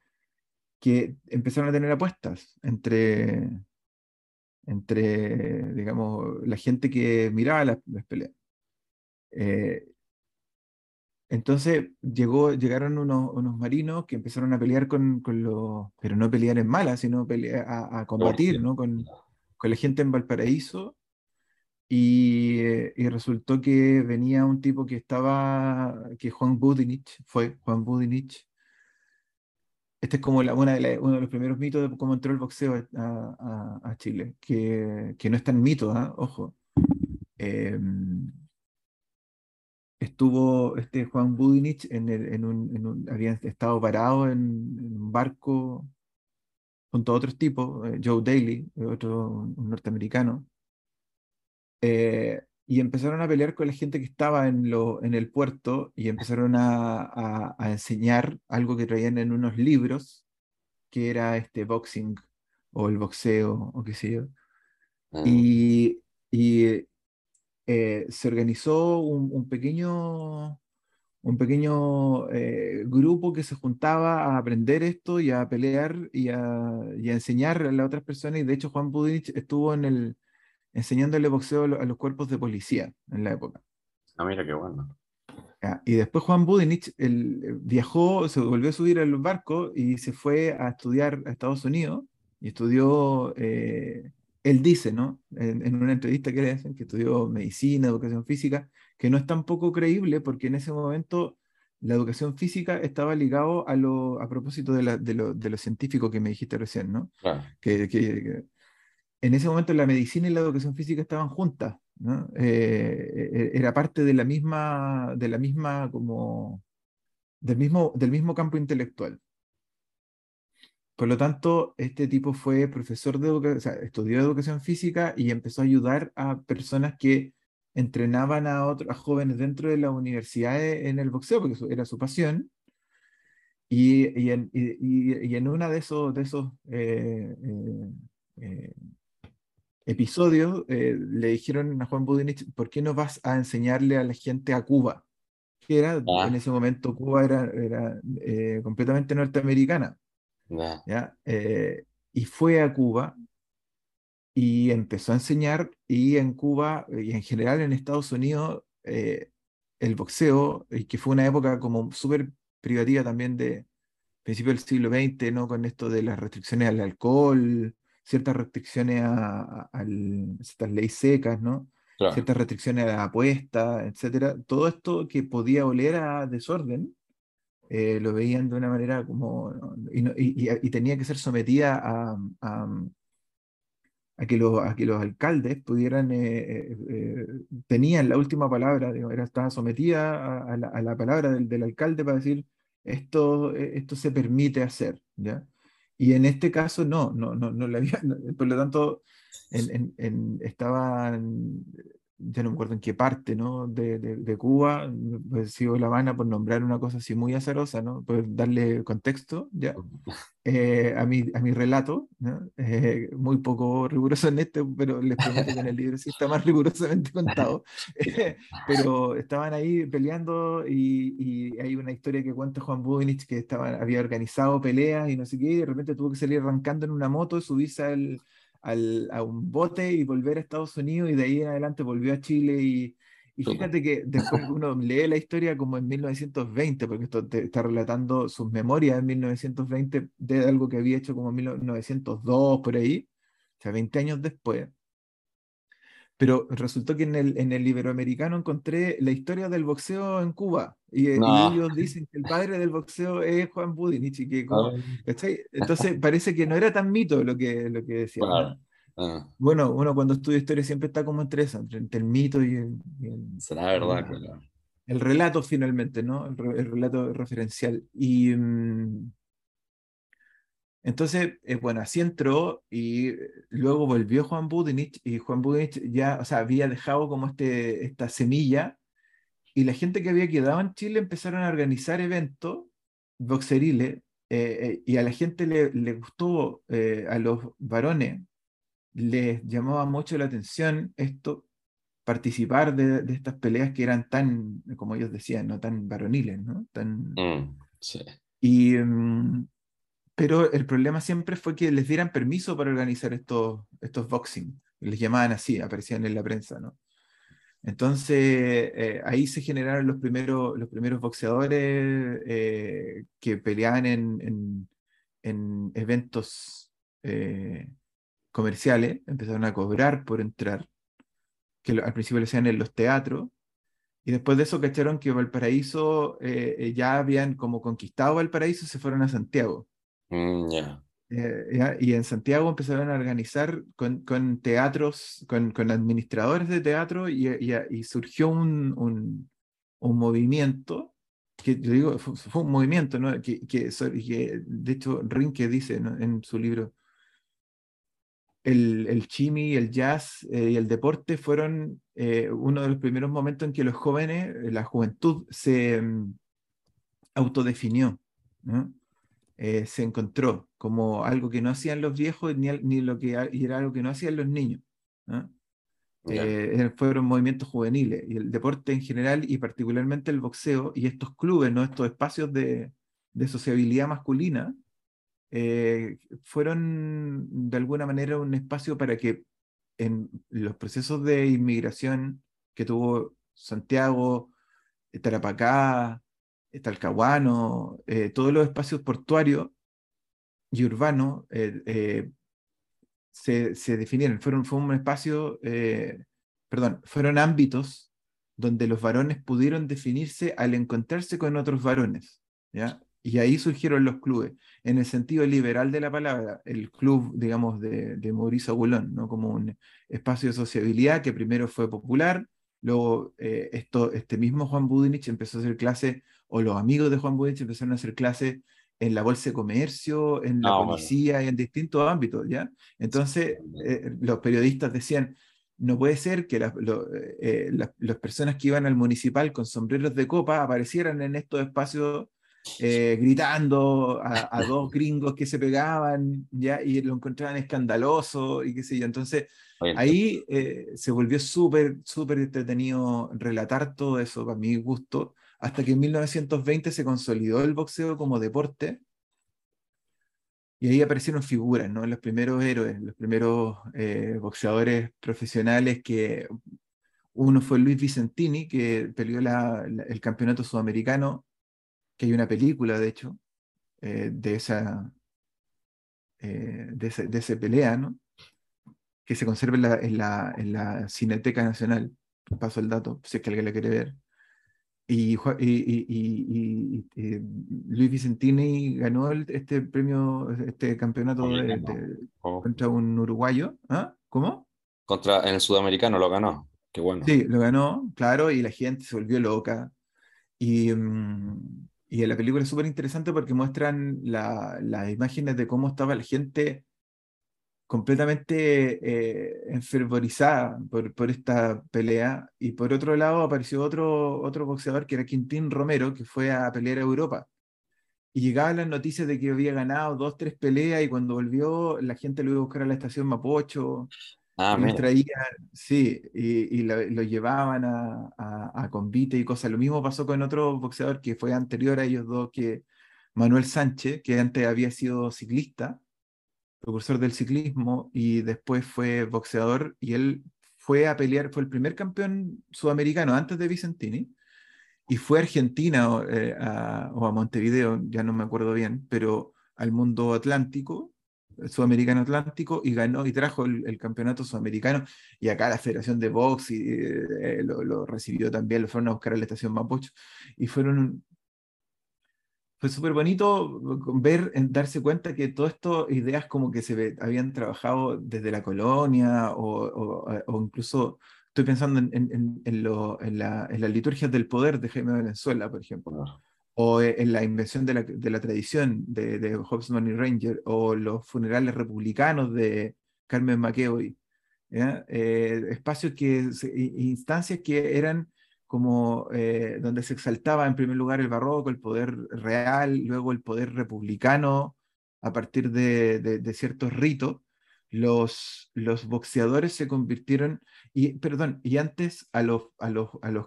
que empezaron a tener apuestas entre, entre digamos, la gente que miraba las, las peleas. Entonces llegó, llegaron unos, unos, marinos que empezaron a pelear con, con los, pero no pelear en malas, sino pelear, a, combatir ¿no? con, con, la gente en Valparaíso. Y, eh, y, resultó que venía un tipo que estaba, que Juan Budinich, fue Juan Budinich. Este es como una de uno de los primeros mitos de cómo entró el boxeo a, Chile, que, no es tan mito, ¿ah? ojo. Eh, estuvo este Juan Budinich en, en, un, en estado parado en, un barco junto a otros tipos, eh, Joe Daly, otro norteamericano, eh, y empezaron a pelear con la gente que estaba en, lo, en el puerto y empezaron a, a, enseñar algo que traían en unos libros, que era este boxing o el boxeo o qué sé yo. Mm. Y, y eh, se organizó un, pequeño, un pequeño eh, grupo que se juntaba a aprender esto y a pelear y a, y a enseñar a las otras personas. Y de hecho Juan Budinich estuvo en el, enseñándole boxeo a los cuerpos de policía en la época. Ah, mira qué bueno. Y después Juan Budinich él, eh, viajó, se volvió a subir al barco y se fue a estudiar a Estados Unidos y estudió él dice, ¿no? En, una entrevista que le hacen, que estudió medicina, educación física, que no es tan poco creíble porque en ese momento la educación física estaba ligado a lo, a propósito de, la, de, lo, de lo científico que me dijiste recién, ¿no? Claro. Que, que, en ese momento la medicina y la educación física estaban juntas, ¿no? Eh, era parte de la misma, de la misma como, del mismo, del mismo campo intelectual. Por lo tanto, este tipo fue profesor de educación, o sea, estudió educación física y empezó a ayudar a personas que entrenaban a otros jóvenes dentro de la universidad en el boxeo, porque era su pasión. Y, y, en, y, y en una de esos, de esos eh, eh, eh, episodios le dijeron a Juan Budinich, ¿por qué no vas a enseñarle a la gente a Cuba? Que era, ah. en ese momento Cuba era, era completamente norteamericana. ¿ya? y fue a Cuba y empezó a enseñar y en Cuba y en general en Estados Unidos el boxeo, y que fue una época como súper privativa también de principio del siglo XX, ¿no? Con esto de las restricciones al alcohol, ciertas restricciones a, ciertas leyes secas, ¿no? Ciertas restricciones a la apuesta, etcétera. Todo esto que podía oler a desorden, eh, lo veían de una manera como. Y, tenía que ser sometida a, a, que, los, a que los alcaldes pudieran. Eh, eh, tenían la última palabra, era, estaba sometida a, la, a la, palabra del, del, alcalde para decir esto, eh, esto se permite hacer, ¿ya? Y en este caso no, no, no, no había, (laughs) por lo tanto, en, en, ya no me acuerdo en qué parte, ¿no? De, de, Cuba, pues sigo La Habana por nombrar una cosa así muy azarosa, ¿no? Por darle contexto, ¿ya? Eh, a, mi, a mi relato, ¿no? Eh, muy poco riguroso en este, pero les prometo que en el libro sí está más rigurosamente contado. (laughs) pero estaban ahí peleando y, y, hay una historia que cuenta Juan Budinich que estaba, había organizado peleas y no sé qué, y de repente tuvo que salir arrancando en una moto, subirse al a un bote y volver a Estados Unidos y de ahí en adelante volvió a Chile y, y fíjate que después (laughs) uno lee la historia como en 1920, porque esto te está relatando sus memorias en 1920 de algo que había hecho como en 1902, por ahí, o sea, 20 años después. Pero resultó que en el, en el Iberoamericano encontré la historia del boxeo en Cuba. Y, eh, ellos dicen que el padre del boxeo es Juan Budinich. Y que ah. (laughs) Entonces parece que no era tan mito lo que, lo que decía. Ah. Bueno, uno cuando estudia historia siempre está como entre eso, entre, el mito y el. Será verdad, El relato finalmente, ¿no? El, el relato referencial. Y. Mm, entonces, eh, bueno, así entró y eh, luego volvió Juan Budinich y Juan Budinich ya, o sea, había dejado como este, esta semilla y la gente que había quedado en Chile empezaron a organizar eventos boxeriles eh, y a la gente le, le gustó, a los varones les llamaba mucho la atención esto, participar de, de, estas peleas que eran tan, como ellos decían, no tan varoniles, ¿no? Tan, mm, sí. Y, mm, pero el problema siempre fue que les dieran permiso para organizar estos, estos boxing, les llamaban así, aparecían en la prensa, ¿no? Entonces, eh, ahí se generaron los primeros, los primeros boxeadores eh, que peleaban en, en, en eventos eh, comerciales, empezaron a cobrar por entrar, que al principio lo hacían en los teatros, y después de eso cacharon que Valparaíso ya habían como conquistado Valparaíso, se fueron a Santiago. Mm, eh, y en Santiago empezaron a organizar con, con teatros, con, con, administradores de teatro y, y, surgió un, un, un, movimiento, que yo digo, fue, un movimiento, ¿no? que, que, que, de hecho Rinke dice en su libro, el, el chimi, el jazz eh, y el deporte fueron eh, uno de los primeros momentos en que los jóvenes, la juventud, se um, autodefinió. ¿no? Eh, se encontró como algo que no hacían los viejos ni, ni lo que era algo que no hacían los niños. Eh, fueron movimientos juveniles y el deporte en general y particularmente el boxeo y estos clubes, ¿no? estos espacios de, de sociabilidad masculina, eh, fueron de alguna manera un espacio para que en los procesos de inmigración que tuvo Santiago, Tarapacá, Talcahuano, eh, todos los espacios portuarios y urbanos eh, eh, se, se, definieron. Fueron, fue un espacio, perdón, fueron ámbitos donde los varones pudieron definirse al encontrarse con otros varones. ¿ya? Y ahí surgieron los clubes, en el sentido liberal de la palabra, el club, digamos, de, de Mauricio Agulón, ¿no? como un espacio de sociabilidad que primero fue popular, luego eh, esto, este mismo Juan Budinich empezó a hacer clase, o los amigos de Juan Budinich empezaron a hacer clase en la bolsa de comercio, en la policía y en distintos ámbitos, ¿ya? Entonces, eh, los periodistas decían, no puede ser que eh, las personas que iban al municipal con sombreros de copa aparecieran en estos espacios eh, gritando a, (laughs) dos gringos que se pegaban ya y lo encontraban escandaloso y qué sé yo. Entonces ahí eh, se volvió súper, súper entretenido relatar todo eso, para mi gusto, hasta que en 1920 se consolidó el boxeo como deporte. Y ahí aparecieron figuras, ¿no? Los primeros héroes, los primeros eh, boxeadores profesionales que uno fue Luis Vicentini, que peleó el campeonato sudamericano que hay una película, de hecho, eh, de, esa, eh, de, ese, de ese pelea, ¿no? que se conserva en la, en la, en la Cineteca Nacional. Paso el dato, si es que alguien la quiere ver. Y, y, y, Luis Vicentini ganó este premio, este campeonato contra un uruguayo. ¿Ah? ¿Cómo? Contra, en el sudamericano lo ganó. Qué bueno. Sí, lo ganó, claro, y la gente se volvió loca. Y, mm, y la película es súper interesante porque muestran las imágenes de cómo estaba la gente completamente eh, enfervorizada por, por, esta pelea. Y por otro lado apareció otro, otro boxeador que era Quintín Romero, que fue a pelear a Europa. Y llegaban las noticias de que había ganado dos, tres peleas y cuando volvió la gente lo iba a buscar a la estación Mapocho. Ah, y traían, sí, y, y lo, llevaban a, a, convite y cosas. Lo mismo pasó con otro boxeador que fue anterior a ellos dos, que Manuel Sánchez, que antes había sido ciclista, precursor del ciclismo, y después fue boxeador, y él fue a pelear, fue el primer campeón sudamericano antes de Vicentini, y fue a Argentina eh, o a Montevideo, ya no me acuerdo bien, pero al mundo atlántico, Sudamericano Atlántico y ganó y trajo el, campeonato sudamericano y acá la Federación de Box y, eh, lo, recibió también, lo fueron a buscar a la estación Mapocho y fueron fue súper bonito ver, darse cuenta que todas estas ideas como que se habían trabajado desde la colonia o, o, incluso estoy pensando en, en, en, lo, en, la, las liturgias del poder de Jaime Valenzuela, por ejemplo o e, en la invención de la, de la tradición de, de Hobsbawm y Ranger, o los funerales republicanos de Carmen McKeoy. Eh, espacios que, instancias que eran como eh, donde se exaltaba en primer lugar el barroco, el poder real, luego el poder republicano a partir de, de, de ciertos ritos, los, boxeadores se convirtieron, y, perdón, y antes a los,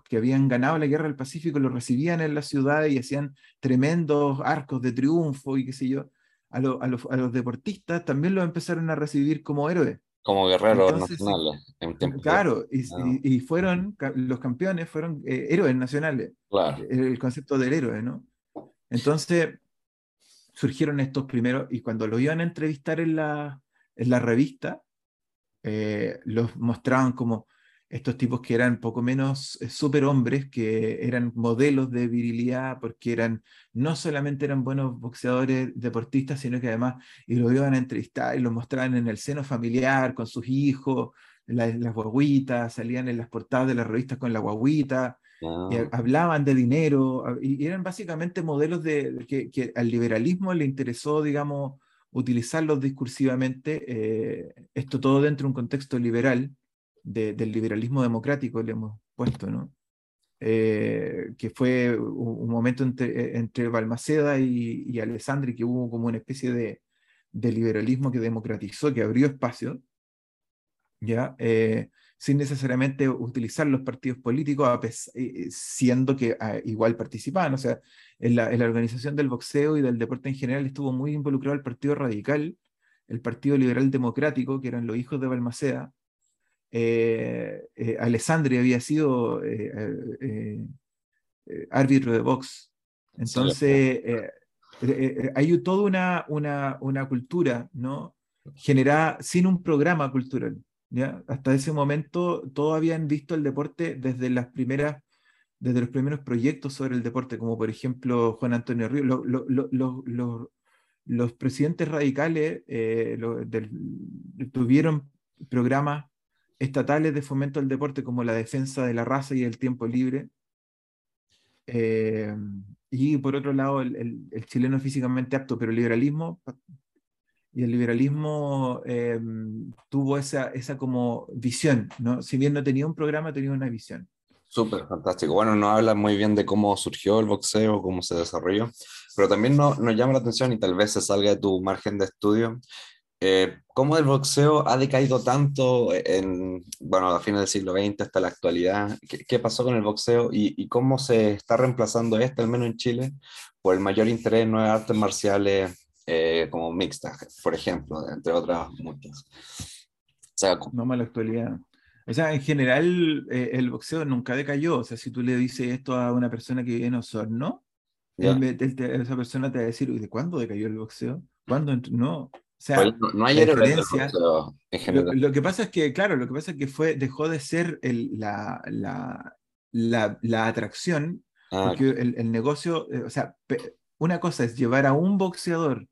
que habían ganado la guerra del Pacífico los recibían en la ciudad y hacían tremendos arcos de triunfo y qué sé yo, a, a, los, a los deportistas también los empezaron a recibir como héroes. Como guerreros nacionales. claro, y, y, fueron, los campeones fueron eh, héroes nacionales. Claro. El, concepto del héroe, ¿no? Entonces surgieron estos primeros, y cuando lo iban a entrevistar en la, en la revista, eh, los mostraban como estos tipos que eran poco menos eh, superhombres, que eran modelos de virilidad, porque eran, no solamente eran buenos boxeadores, deportistas, sino que además y lo iban a entrevistar y los mostraban en el seno familiar, con sus hijos, las guaguitas, salían en las portadas de las revistas con la guaguita, y hablaban de dinero, y eran básicamente modelos de, que, que al liberalismo le interesó, digamos, utilizarlos discursivamente, eh, esto todo dentro de un contexto liberal, del liberalismo democrático le hemos puesto, ¿no? Eh, que fue un, momento entre, entre Balmaceda y, y, Alessandri, que hubo como una especie de, de liberalismo que democratizó, que abrió espacio, ¿ya? Eh, sin necesariamente utilizar los partidos políticos, siendo que ah, igual participaban. O sea, en la, organización del boxeo y del deporte en general estuvo muy involucrado el Partido Radical, el Partido Liberal Democrático, que eran los hijos de Balmaceda. Eh, eh Alessandri había sido eh, eh, árbitro de box. Entonces, hay toda una, una, una cultura ¿no? generada sin un programa cultural. ¿ya? Hasta ese momento todos habían visto el deporte desde las primeras desde los primeros proyectos sobre el deporte, como por ejemplo Juan Antonio Ríos, los presidentes radicales eh, tuvieron programas estatales de fomento al deporte como la defensa de la raza y el tiempo libre. Eh, y por otro lado, el, el, chileno físicamente apto, pero el liberalismo, y el liberalismo eh, tuvo esa, esa como visión, ¿no? Si bien no tenía un programa, tenía una visión. Súper, fantástico. Bueno, nos habla muy bien de cómo surgió el boxeo, cómo se desarrolló, pero también nos, nos llama la atención y tal vez se salga de tu margen de estudio eh, ¿Cómo el boxeo ha decaído tanto en, bueno, a fines del siglo XX hasta la actualidad? ¿Qué, pasó con el boxeo y, cómo se está reemplazando este, al menos en Chile, por el mayor interés en nuevas artes marciales eh, como mixtas, por ejemplo, entre otras muchas? O sea, no más la actualidad. O sea, en general, eh, el boxeo nunca decayó. O sea, si tú le dices esto a una persona que vive en Osorno, esa persona te va a decir, ¿de cuándo decayó el boxeo? ¿Cuándo? No, o sea, no, hay diferencia. Lo, que pasa es que, claro, lo que pasa es que fue, dejó de ser el, la, la, la, la, atracción, ah, porque el, el, negocio, eh, o sea, una cosa es llevar a un boxeador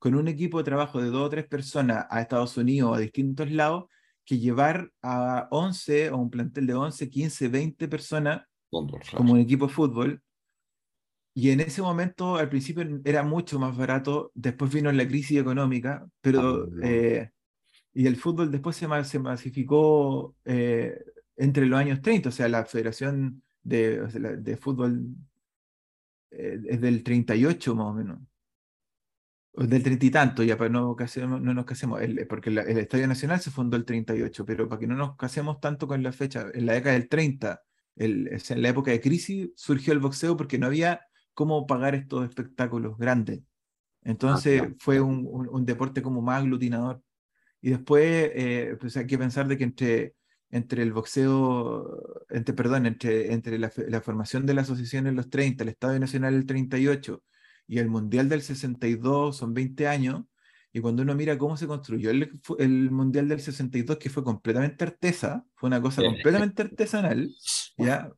con un equipo de trabajo de dos o tres personas a Estados Unidos o a distintos lados, que llevar a 11 o un plantel de 11, 15, 20 personas como un equipo de fútbol y en ese momento, al principio era mucho más barato, después vino la crisis económica, pero... Ah, eh, y el fútbol después se, se masificó eh, entre los años 30, o sea, la Federación de, de Fútbol eh, es del 38 más o menos. O del 30 y tanto, ya para no, casemos, no nos casemos, porque el Estadio Nacional se fundó el 38, pero para que no nos casemos tanto con la fecha, en la década del 30, el, en la época de crisis, surgió el boxeo porque no había cómo pagar estos espectáculos grandes. Entonces ah, fue un, un, deporte como más aglutinador. Y después eh, pues hay que pensar de que entre, entre el boxeo, entre, perdón, entre, entre la, la, formación de la asociación en los 30, el Estadio Nacional el 38 y el Mundial del 62 son 20 años. Y cuando uno mira cómo se construyó el, el Mundial del 62, que fue completamente artesa, fue una cosa completamente artesanal, (laughs) ¿ya?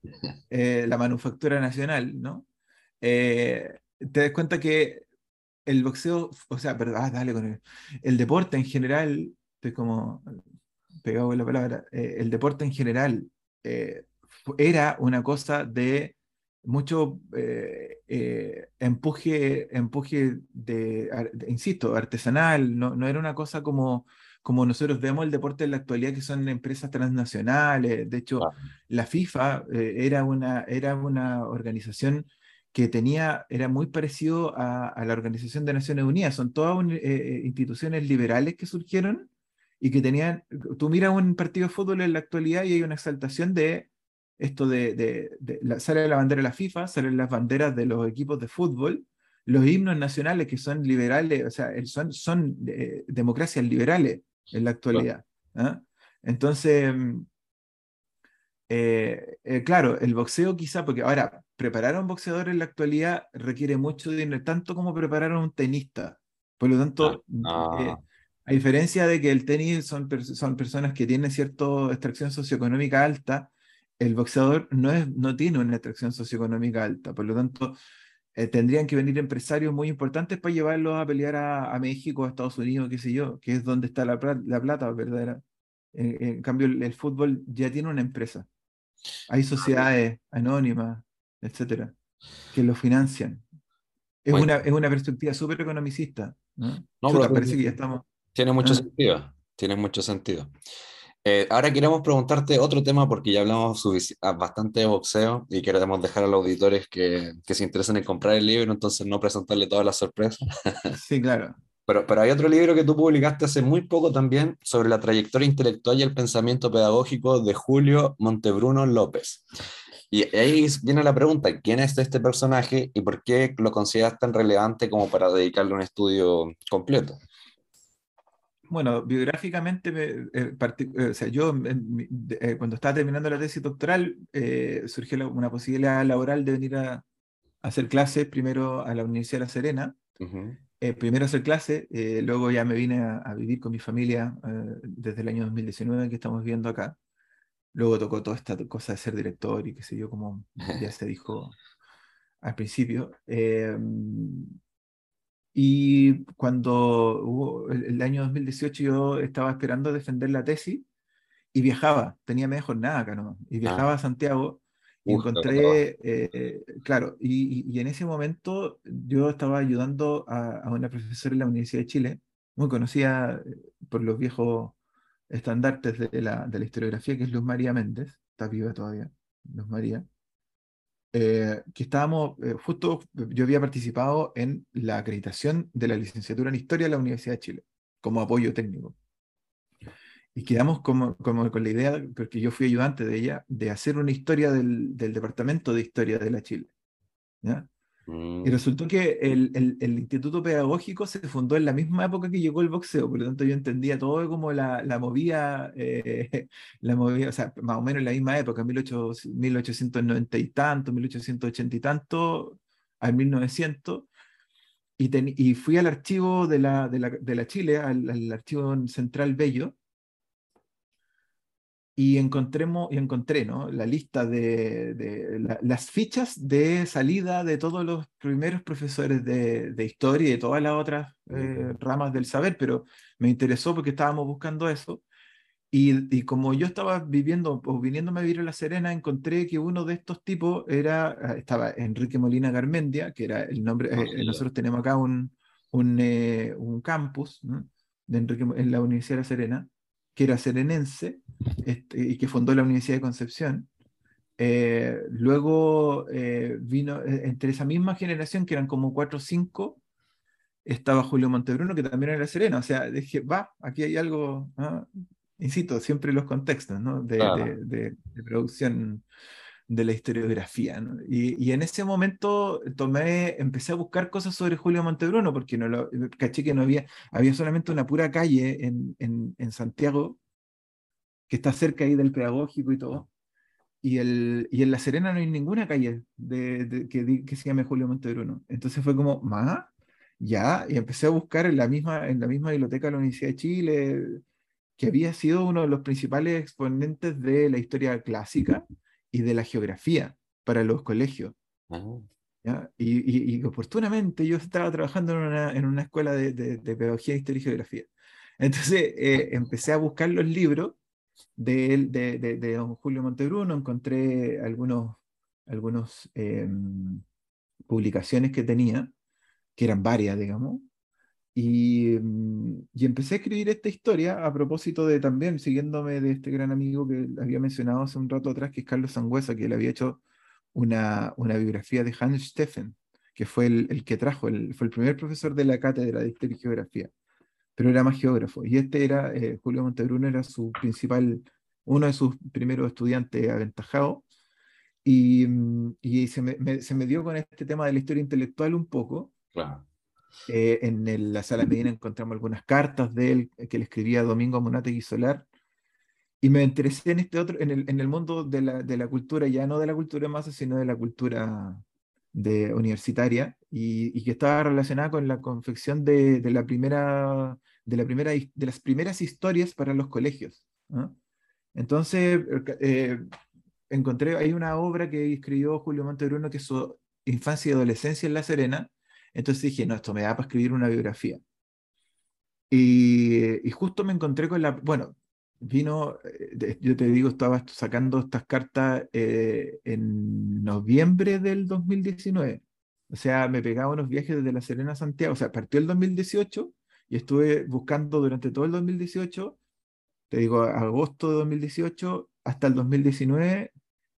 Eh, la manufactura nacional, ¿no? Eh, te das cuenta que el boxeo, o sea, perdón, ah, dale con el, el deporte en general, estoy como pegado con la palabra, eh, el deporte en general eh, era una cosa de mucho empuje, empuje de, insisto, artesanal, no, no era una cosa como como nosotros vemos el deporte en la actualidad, que son empresas transnacionales. De hecho, la FIFA era, una, era una organización que tenía, era muy parecido a, la Organización de Naciones Unidas. Son todas eh, eh, instituciones liberales que surgieron y que tenían, tú miras un partido de fútbol en la actualidad y hay una exaltación de esto de, de, sale la bandera de la FIFA, salen las banderas de los equipos de fútbol, los himnos nacionales que son liberales, o sea, son, son eh, democracias liberales en la actualidad. ¿ah? Entonces, mm, eh, claro, el boxeo quizá, porque ahora, preparar a un boxeador en la actualidad requiere mucho dinero, tanto como preparar a un tenista. Por lo tanto, ah, eh, a diferencia de que el tenis son, son personas que tienen cierta extracción socioeconómica alta, el boxeador no, es, no tiene una extracción socioeconómica alta. Por lo tanto, tendrían que venir empresarios muy importantes para llevarlos a pelear a, México, a Estados Unidos, qué sé yo, que es donde está la, la plata verdadera. En, cambio, el, fútbol ya tiene una empresa. Hay sociedades anónimas, etcétera, que lo financian. Es, una, es una perspectiva súper economicista. ¿no? parece que ya estamos. Tiene mucho ah. sentido. Tiene mucho sentido. Eh, ahora queremos preguntarte otro tema porque ya hablamos ah, bastante de boxeo y queremos dejar a los auditores que, que se interesen en comprar el libro, entonces no presentarle todas las sorpresas. (laughs) Sí, claro. Pero, pero hay otro libro que tú publicaste hace muy poco también sobre la trayectoria intelectual y el pensamiento pedagógico de Julio Montebruno López. Y ahí viene la pregunta, ¿quién es este personaje y por qué lo consideras tan relevante como para dedicarle un estudio completo? Bueno, biográficamente, eh, eh, o sea, yo eh, cuando estaba terminando la tesis doctoral, surgió una posibilidad laboral de venir a, hacer clases primero a la Universidad de La Serena. Eh, primero hacer clase, eh, luego ya me vine a, vivir con mi familia eh, desde el año 2019 que estamos viviendo acá. Luego tocó toda esta cosa de ser director y qué sé yo, como ya (laughs) se dijo al principio. Em, y cuando hubo el, año 2018 yo estaba esperando defender la tesis y viajaba, tenía media jornada acá. Y viajaba a Santiago y encontré, eh, claro, y, y, en ese momento yo estaba ayudando a, a, una profesora en la Universidad de Chile, muy conocida eh, por los viejos estandartes de la, de la historiografía, que es Luz María Méndez, está viva todavía, Luz María, eh, que estábamos, eh, justo yo había participado en la acreditación de la licenciatura en Historia de la Universidad de Chile, como apoyo técnico. Y quedamos como, como con la idea, porque yo fui ayudante de ella, de hacer una historia del, del Departamento de Historia de la Chile. ¿ya? Y mm. resultó que el, el, el, Instituto Pedagógico se fundó en la misma época que llegó el boxeo, por lo tanto yo entendía todo como la, la movía, eh, (laughs) la movía, o sea, más o menos en la misma época, 18, 1890 y tanto, 1880 y tanto, al 1900, y, ten, y fui al archivo de la, de la, de la Chile, al, al archivo central Bello, y, encontremos, y encontré ¿no? la lista de, de la, las fichas de salida de todos los primeros profesores de, de historia y de todas las otras eh, ramas del saber, pero me interesó porque estábamos buscando eso. Y, y, como yo estaba viviendo o viniéndome a vivir a La Serena, encontré que uno de estos tipos era, ah, estaba Enrique Molina Garmendia, que era el nombre, eh, nosotros tenemos acá un, un, eh, un campus ¿no? de Enrique, en la Universidad de La Serena, que era serenense este, y que fundó la Universidad de Concepción. Eh, luego eh, vino, eh, entre esa misma generación, que eran como cuatro o cinco, estaba Julio Montebruno, que también era serena. O sea, dije, va, aquí hay algo, ¿no? insisto, siempre los contextos ¿no? de, de, de, de, producción de la historiografía. ¿no? Y, y, en ese momento tomé, empecé a buscar cosas sobre Julio Montebruno, porque no lo, caché que no había, había solamente una pura calle en, en, en Santiago, que está cerca ahí del pedagógico y todo. Y, el, y en La Serena no hay ninguna calle de, de, que, que, se llame Julio Montebruno. Entonces fue como, más, ya, y empecé a buscar en la misma, en la misma biblioteca de la Universidad de Chile, que había sido uno de los principales exponentes de la historia clásica y de la geografía para los colegios. Ah. ¿ya? Y, y, y, oportunamente yo estaba trabajando en una, en una escuela de, de, de, pedagogía, historia y geografía. Entonces eh, empecé a buscar los libros de, de, don Julio Montebruno, encontré algunos, algunos eh, publicaciones que tenía, que eran varias, digamos, y, mm, y, empecé a escribir esta historia a propósito de también, siguiéndome de este gran amigo que había mencionado hace un rato atrás, que es Carlos Sangüesa, que le había hecho una, una biografía de Hans Steffen, que fue el, el que trajo, el, fue el primer profesor de la cátedra de Historia y Geografía, pero era más geógrafo. Y este era, eh, Julio Montebruno era su principal, uno de sus primeros estudiantes aventajados, y, mm, y se, me, se me dio con este tema de la historia intelectual un poco. Claro eh, en la sala Medina encontramos algunas cartas de él eh, que le escribía Domingo Monategui Solar. Y me interesé en este otro, en el, mundo de la, de cultura, ya no de la cultura masa, sino de la cultura de, universitaria, y, que estaba relacionada con la confección de, de, la primera, de, de las primeras historias para los colegios. Entonces, eh, encontré, hay una obra que escribió Julio Montebruno, que es su infancia y adolescencia en La Serena, entonces dije, no, esto me da para escribir una biografía. Y, justo me encontré con la, bueno, vino, eh, yo te digo, estaba sacando estas cartas eh, en noviembre del 2019. O sea, me pegaba unos viajes desde La Serena a Santiago. O sea, partió el 2018 y estuve buscando durante todo el 2018, te digo, agosto de 2018 hasta el 2019,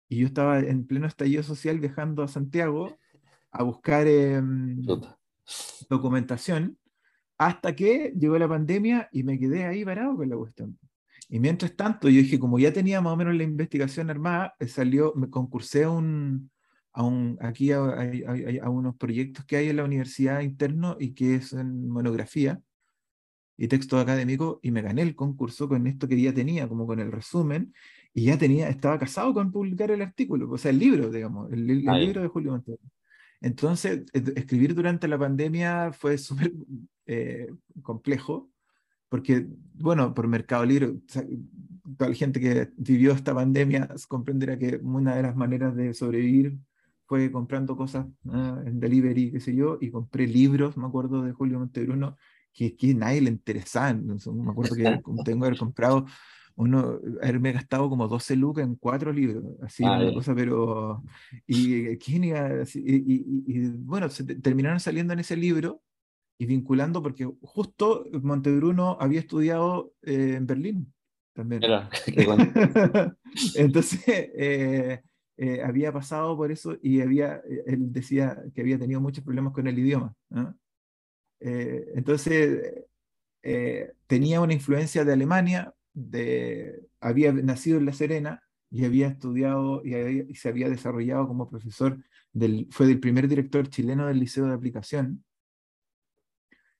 y yo estaba en pleno estallido social viajando a Santiago a buscar eh, documentación hasta que llegó la pandemia y me quedé ahí parado con la cuestión. Y mientras tanto, yo dije, como ya tenía más o menos la investigación armada, eh, salió, me concursé a un, a un aquí a, a, a, unos proyectos que hay en la universidad interno y que es en monografía y texto académico y me gané el concurso con esto que ya tenía, como con el resumen, y ya tenía, estaba casado con publicar el artículo, o sea, el libro, digamos, el, el libro de Julio Montero. Entonces, escribir durante la pandemia fue (laughs) súper eh, complejo, porque, bueno, por Mercado Libre, toda la gente que vivió esta pandemia comprenderá que una de las maneras de sobrevivir fue comprando cosas en delivery, qué sé yo, y compré libros, me acuerdo de Julio Montebruno, que, que nadie le interesaba. Me acuerdo que (laughs) tengo que haber comprado uno, haberme gastado como 12 lucas en cuatro libros, así ah, una cosa, pero. Y, ¿quién iba y, y, bueno, se terminaron saliendo en ese libro y vinculando, porque justo Montebruno había estudiado eh, en Berlín también. (laughs) (laughs) Entonces, eh, eh, había pasado por eso y había, él decía que había tenido muchos problemas con el idioma. entonces, tenía una influencia de Alemania, de, había nacido en La Serena y había estudiado y, y se había desarrollado como profesor, del, fue el primer director chileno del Liceo de Aplicación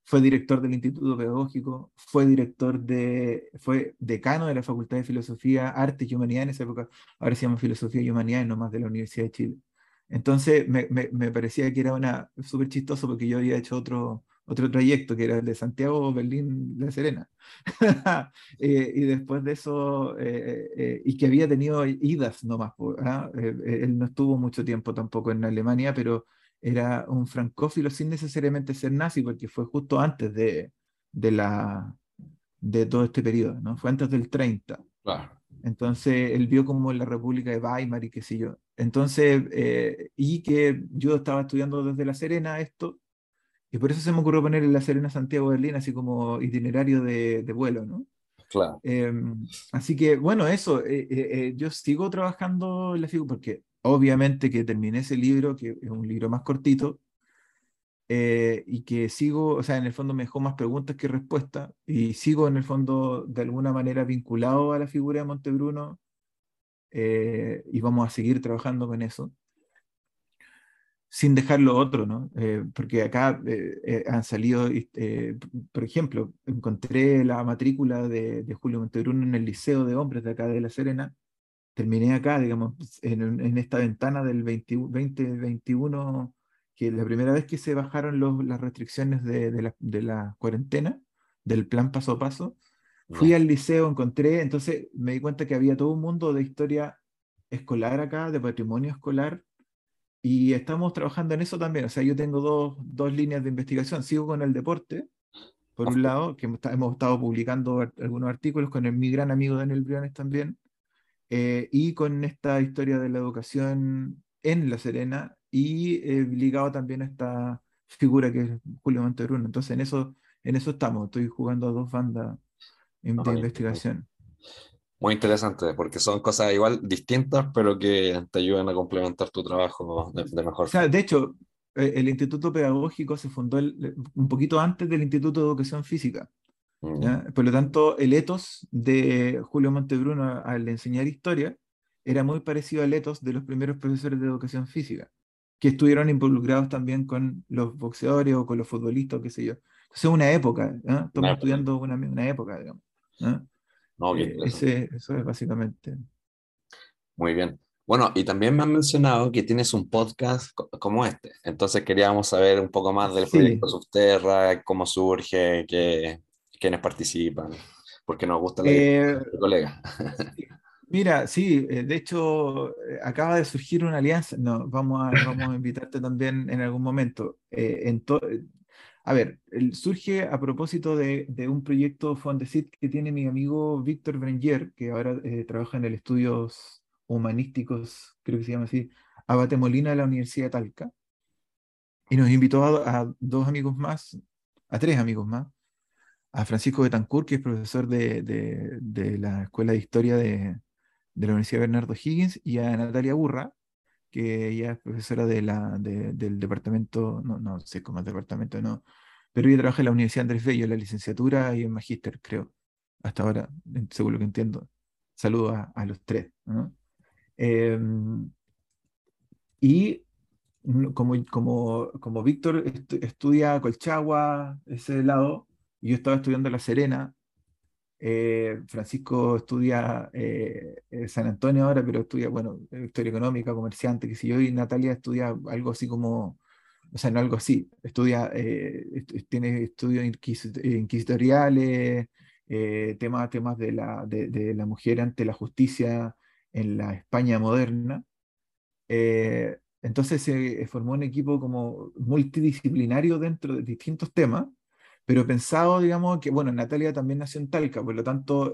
fue director del Instituto Pedagógico, fue director de, fue decano de la Facultad de Filosofía, Artes y Humanidad en esa época, ahora se llama Filosofía y Humanidad, no más de la Universidad de Chile. Entonces me, me, me parecía que era una súper chistoso porque yo había hecho otro, otro trayecto que era el de Santiago, Berlín, La Serena. (laughs) Eh, y después de eso, eh, eh, y que había tenido idas nomás. ¿ah? él no estuvo mucho tiempo tampoco en Alemania, pero era un francófilo sin necesariamente ser nazi, porque fue justo antes de, de, la, de todo este periodo, ¿no? Fue antes del 30. Entonces, él vio como la República de Weimar y qué sé yo. Entonces, eh, y que yo estaba estudiando desde La Serena esto, y por eso se me ocurrió poner en La Serena Santiago Berlín así como itinerario de, de vuelo, ¿no? Claro. Em, así que, bueno, eso, eh, eh, yo sigo trabajando en la figura, porque obviamente que terminé ese libro, que es un libro más cortito, eh, y que sigo, o sea, en el fondo me dejó más preguntas que respuestas, y sigo en el fondo de alguna manera vinculado a la figura de Montebruno, eh, y vamos a seguir trabajando con eso, sin dejar lo otro, ¿no? Eh, porque acá han salido, por ejemplo, encontré la matrícula de, de Julio Montebruno en el Liceo de Hombres de acá de La Serena, terminé acá, digamos, en, en esta ventana del 2021, que la primera vez que se bajaron los, las restricciones de, de, la, de, la, cuarentena, del plan paso a paso, fui al liceo, encontré, entonces me di cuenta que había todo un mundo de historia escolar acá, de patrimonio escolar, y estamos trabajando en eso también. O sea, yo tengo dos, dos líneas de investigación. Sigo con el deporte, por un lado, que hemos estado publicando algunos artículos con el, mi gran amigo Daniel Briones también, eh, y con esta historia de la educación en La Serena y eh, ligado también a esta figura que es Julio Montebruno. Entonces en eso, en eso estamos, estoy jugando a dos bandas de investigación. Muy interesante, porque son cosas igual distintas, pero que te ayudan a complementar tu trabajo de, mejor forma. de hecho, eh, el Instituto Pedagógico se fundó un poquito antes del Instituto de Educación Física. Mm. Por lo tanto, el etos de Julio Montebruno al enseñar historia era muy parecido al etos de los primeros profesores de educación física, que estuvieron involucrados también con los boxeadores o con los futbolistas, qué sé yo. Entonces, una época, estamos estudiando una, una, época, digamos. Eh, ese, eso es básicamente. Muy bien. Bueno, y también me han mencionado que tienes un podcast como este. Entonces queríamos saber un poco más del proyecto Subterra, cómo surge, qué, quiénes participan, porque nos gusta la eh, colega. (laughs) Mira, sí, eh, de hecho eh, acaba de surgir una alianza, no, vamos a, vamos a invitarte también en algún momento. en a ver, surge a propósito de, un proyecto Fondesit que tiene mi amigo Víctor Brenger, que ahora trabaja en el Estudios Humanísticos, creo que se llama así, Abate Molina de la Universidad de Talca, y nos invitó a dos amigos más, a tres amigos más, a Francisco Betancourt, que es profesor de, la Escuela de Historia de, de, la Universidad Bernardo Higgins, y a Natalia Burra, que ella es profesora de del departamento, no, no sé cómo es departamento, no, pero ella trabaja en la Universidad Andrés Bello, en la licenciatura y en magíster, creo, hasta ahora, según lo que entiendo. Saludos a, a los tres. Em, y como, como, como Víctor estudia Colchagua, ese lado, yo estaba estudiando La Serena, eh, Francisco estudia eh, San Antonio ahora, pero estudia, bueno, historia económica, comerciante, que si yo, y Natalia estudia algo así como, o sea, no algo así, estudia, eh, tiene estudios inquisitoriales, eh, temas, temas de la, de, la mujer ante la justicia en la España moderna. Entonces se formó un equipo como multidisciplinario dentro de distintos temas, pero pensado, digamos, que, bueno, Natalia también nació en Talca, por lo tanto,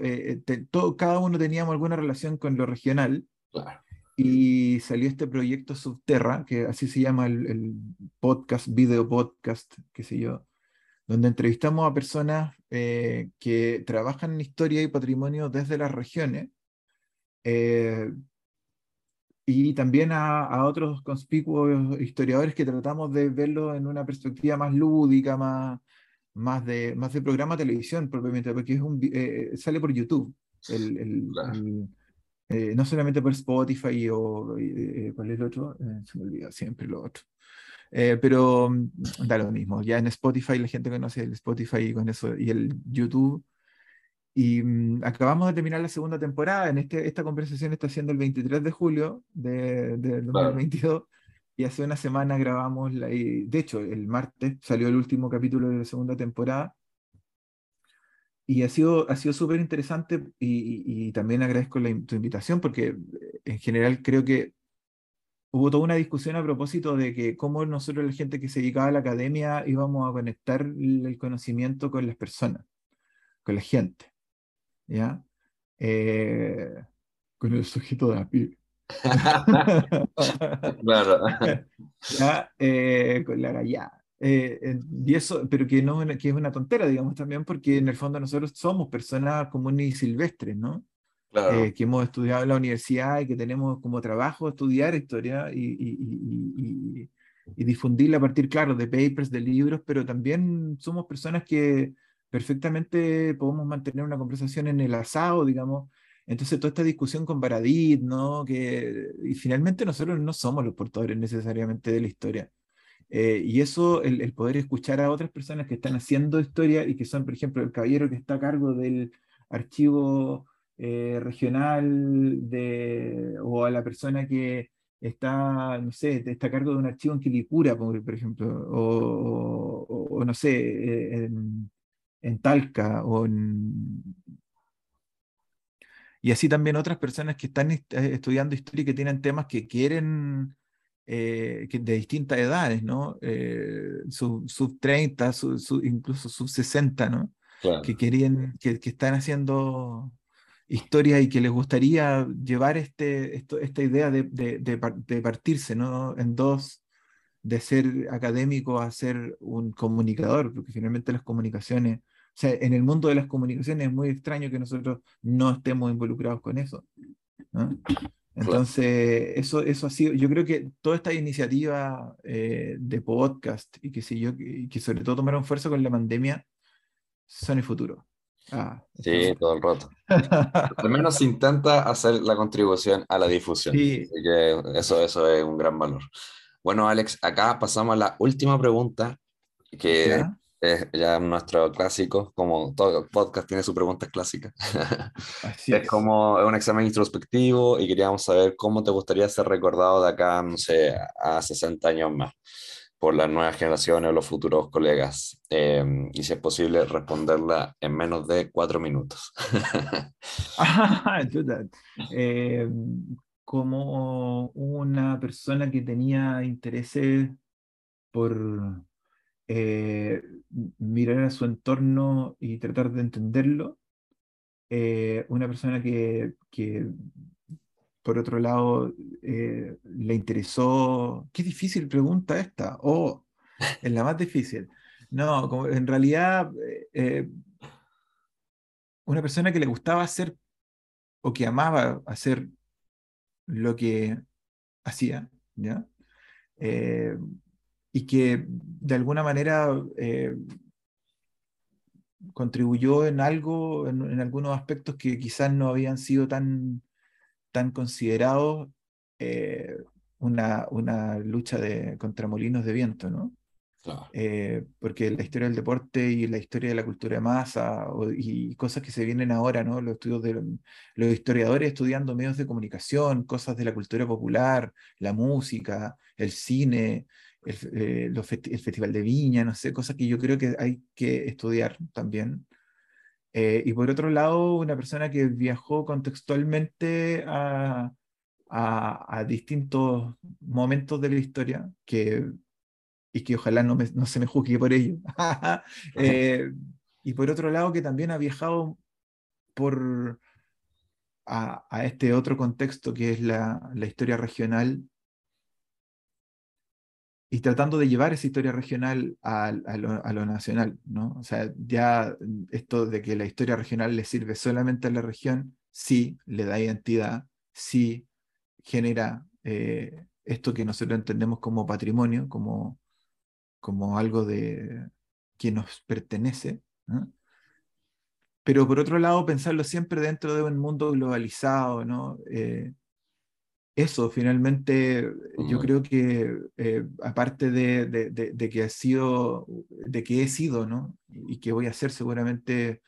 todo, cada uno teníamos alguna relación con lo regional. Y salió este proyecto Subterra, que así se llama el, el podcast, video podcast, qué sé yo, donde entrevistamos a personas eh, que trabajan en historia y patrimonio desde las regiones, eh, y también a, otros conspicuos historiadores que tratamos de verlo en una perspectiva más lúdica, más, más, de, más de programa de televisión propiamente, porque es un, eh, sale por YouTube. El, no solamente por Spotify o ¿cuál es el otro? se me olvida siempre lo otro. Eh, pero mm, da lo mismo. Ya en Spotify la gente conoce el Spotify con eso y el YouTube. Y mm, acabamos de terminar la segunda temporada. En este, esta conversación está siendo el 23 de julio de, 2022. Y hace una semana grabamos, la, de hecho, el martes salió el último capítulo de la segunda temporada. Y ha sido, ha sido súper interesante y, también agradezco la, tu invitación porque en general creo que hubo toda una discusión a propósito de que cómo nosotros, la gente que se dedicaba a la academia, íbamos a conectar el conocimiento con las personas, con la gente, ¿ya? Eh, con el sujeto de a pie. (laughs) claro. ¿Ya? Eh, con la gallada. Eh, y eso, pero que, no, que es una tontera, digamos, también, porque en el fondo nosotros somos personas comunes y silvestres, ¿no? Eh, que hemos estudiado en la universidad y que tenemos como trabajo estudiar historia y, y, y, difundirla a partir, claro, de papers, de libros, pero también somos personas que perfectamente podemos mantener una conversación en el asado, digamos. Entonces, toda esta discusión con Baradit, ¿no? Que, y finalmente nosotros no somos los portadores necesariamente de la historia. Eh, y eso, el, poder escuchar a otras personas que están haciendo historia y que son, por ejemplo, el caballero que está a cargo del archivo eh, regional de, o a la persona que está, no sé, está a cargo de un archivo en Quilicura, por, ejemplo, o, no sé, eh, en, Talca, o Y así también otras personas que están eh, estudiando historia y que tienen temas que quieren, que de distintas edades, ¿no? sub, sub 30, incluso sub 60, ¿no? Que, querían, que, que están haciendo historia y que les gustaría llevar este, esto, esta idea de, de, de, partirse ¿no? en dos, de ser académico a ser un comunicador, porque finalmente las comunicaciones, sea, en el mundo de las comunicaciones es muy extraño que nosotros no estemos involucrados con eso. Entonces, eso, eso ha sido, yo creo que toda esta iniciativa eh, de podcast y que, si yo, y que sobre todo tomaron fuerza con la pandemia, son el futuro. Ah, sí, todo el rato. (laughs) Al menos intenta hacer la contribución a la difusión. Sí. que eso, eso es un gran valor. Bueno, Alex, acá pasamos a la última pregunta, que es ya nuestro clásico, como todo podcast tiene su pregunta clásica. (laughs) Así es, es como un examen introspectivo y queríamos saber cómo te gustaría ser recordado de acá, no sé, a 60 años más por las nuevas generaciones o los futuros colegas. Em, y si es posible, responderla en menos de cuatro minutos. (laughs) (laughs) eh, como una persona que tenía intereses por eh, mirar a su entorno y tratar de entenderlo, eh, una persona que, por otro lado, eh, le interesó. Qué difícil pregunta esta. O oh, es la más difícil. No, en realidad, una persona que le gustaba hacer o que amaba hacer lo que hacía. Y que de alguna manera contribuyó en algo, en, algunos aspectos que quizás no habían sido tan tan considerado eh, una, una, lucha de, contra molinos de viento, ¿no? Eh, porque la historia del deporte y la historia de la cultura de masa y cosas que se vienen ahora, ¿no? Los estudios de los historiadores estudiando medios de comunicación, cosas de la cultura popular, la música, el cine, el, eh, el Festival de Viña, no sé, cosas que yo creo que hay que estudiar también. Eh, y por otro lado, una persona que viajó contextualmente a, a, distintos momentos de la historia que, y que ojalá no, no se me juzgue por ello. (laughs) Eh, y por otro lado, que también ha viajado por, a, a este otro contexto que es la, la historia regional y tratando de llevar esa historia regional a, lo, nacional, ¿no? O sea, ya esto de que la historia regional le sirve solamente a la región, sí, le da identidad, sí, genera eh, esto que nosotros entendemos como patrimonio, como, como algo de, que nos pertenece. Pero por otro lado, pensarlo siempre dentro de un mundo globalizado, ¿no? Eh, eso, finalmente, yo creo que eh, aparte de, de, de, que ha sido, de que he sido, ¿no? Y que voy a ser seguramente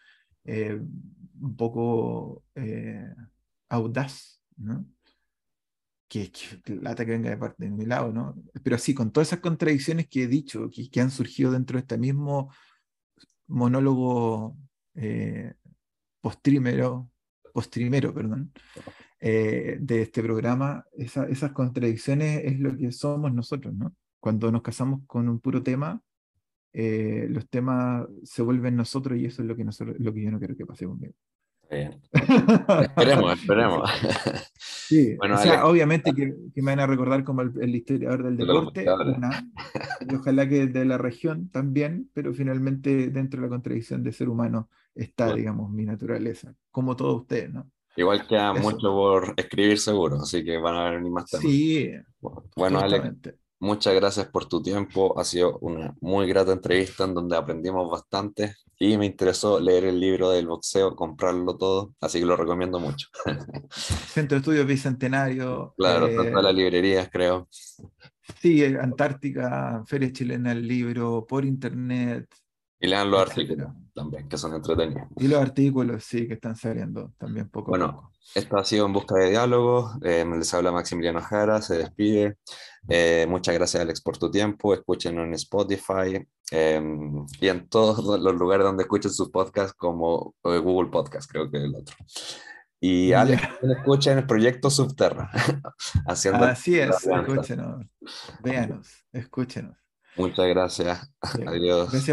un poco audaz, ¿no? que, que lata que venga de parte de mi lado, ¿no? Pero sí, con todas esas contradicciones que he dicho, que, que han surgido dentro de este mismo monólogo eh, postrimero, postrimero, perdón, eh, de este programa, esa, esas contradicciones es lo que somos nosotros, ¿no? Cuando nos casamos con un puro tema, eh, los temas se vuelven nosotros y eso es lo que, nosotros, lo que yo no quiero que pase conmigo. esperemos, esperemos. (laughs) Sí, bueno, o sea, obviamente que, que, me van a recordar como el, historiador del deporte, y ojalá que de la región también, pero finalmente dentro de la contradicción de ser humano está, digamos, mi naturaleza, como todos ustedes, ¿no? Igual queda mucho por escribir seguro, así que van a venir más temas. Sí. Bueno, Alex, muchas gracias por tu tiempo. Ha sido una muy grata entrevista en donde aprendimos bastante y me interesó leer el libro del boxeo, comprarlo todo, así que lo recomiendo mucho. (laughs) Centro de Estudios Bicentenario. Claro, eh, todas las librerías, creo. Sí, Antártica, Feria Chilena del Libro, por internet. Y lean los artículos también, que son entretenidos. Y los artículos, sí, que están saliendo también poco bueno, a poco. Esto ha sido En Busca de Diálogo. Eh, les habla Maximiliano Jara, se despide. Eh, muchas gracias, Alex, por tu tiempo. Escúchenos en Spotify em, y en todos los lugares donde escuchen sus podcasts, como eh, Google Podcast, creo que es el otro. Y Alex, escucha en el proyecto Subterra. (laughs) Haciendo Así es, escúchenos, véanos, escúchenos. Muchas gracias. Adiós.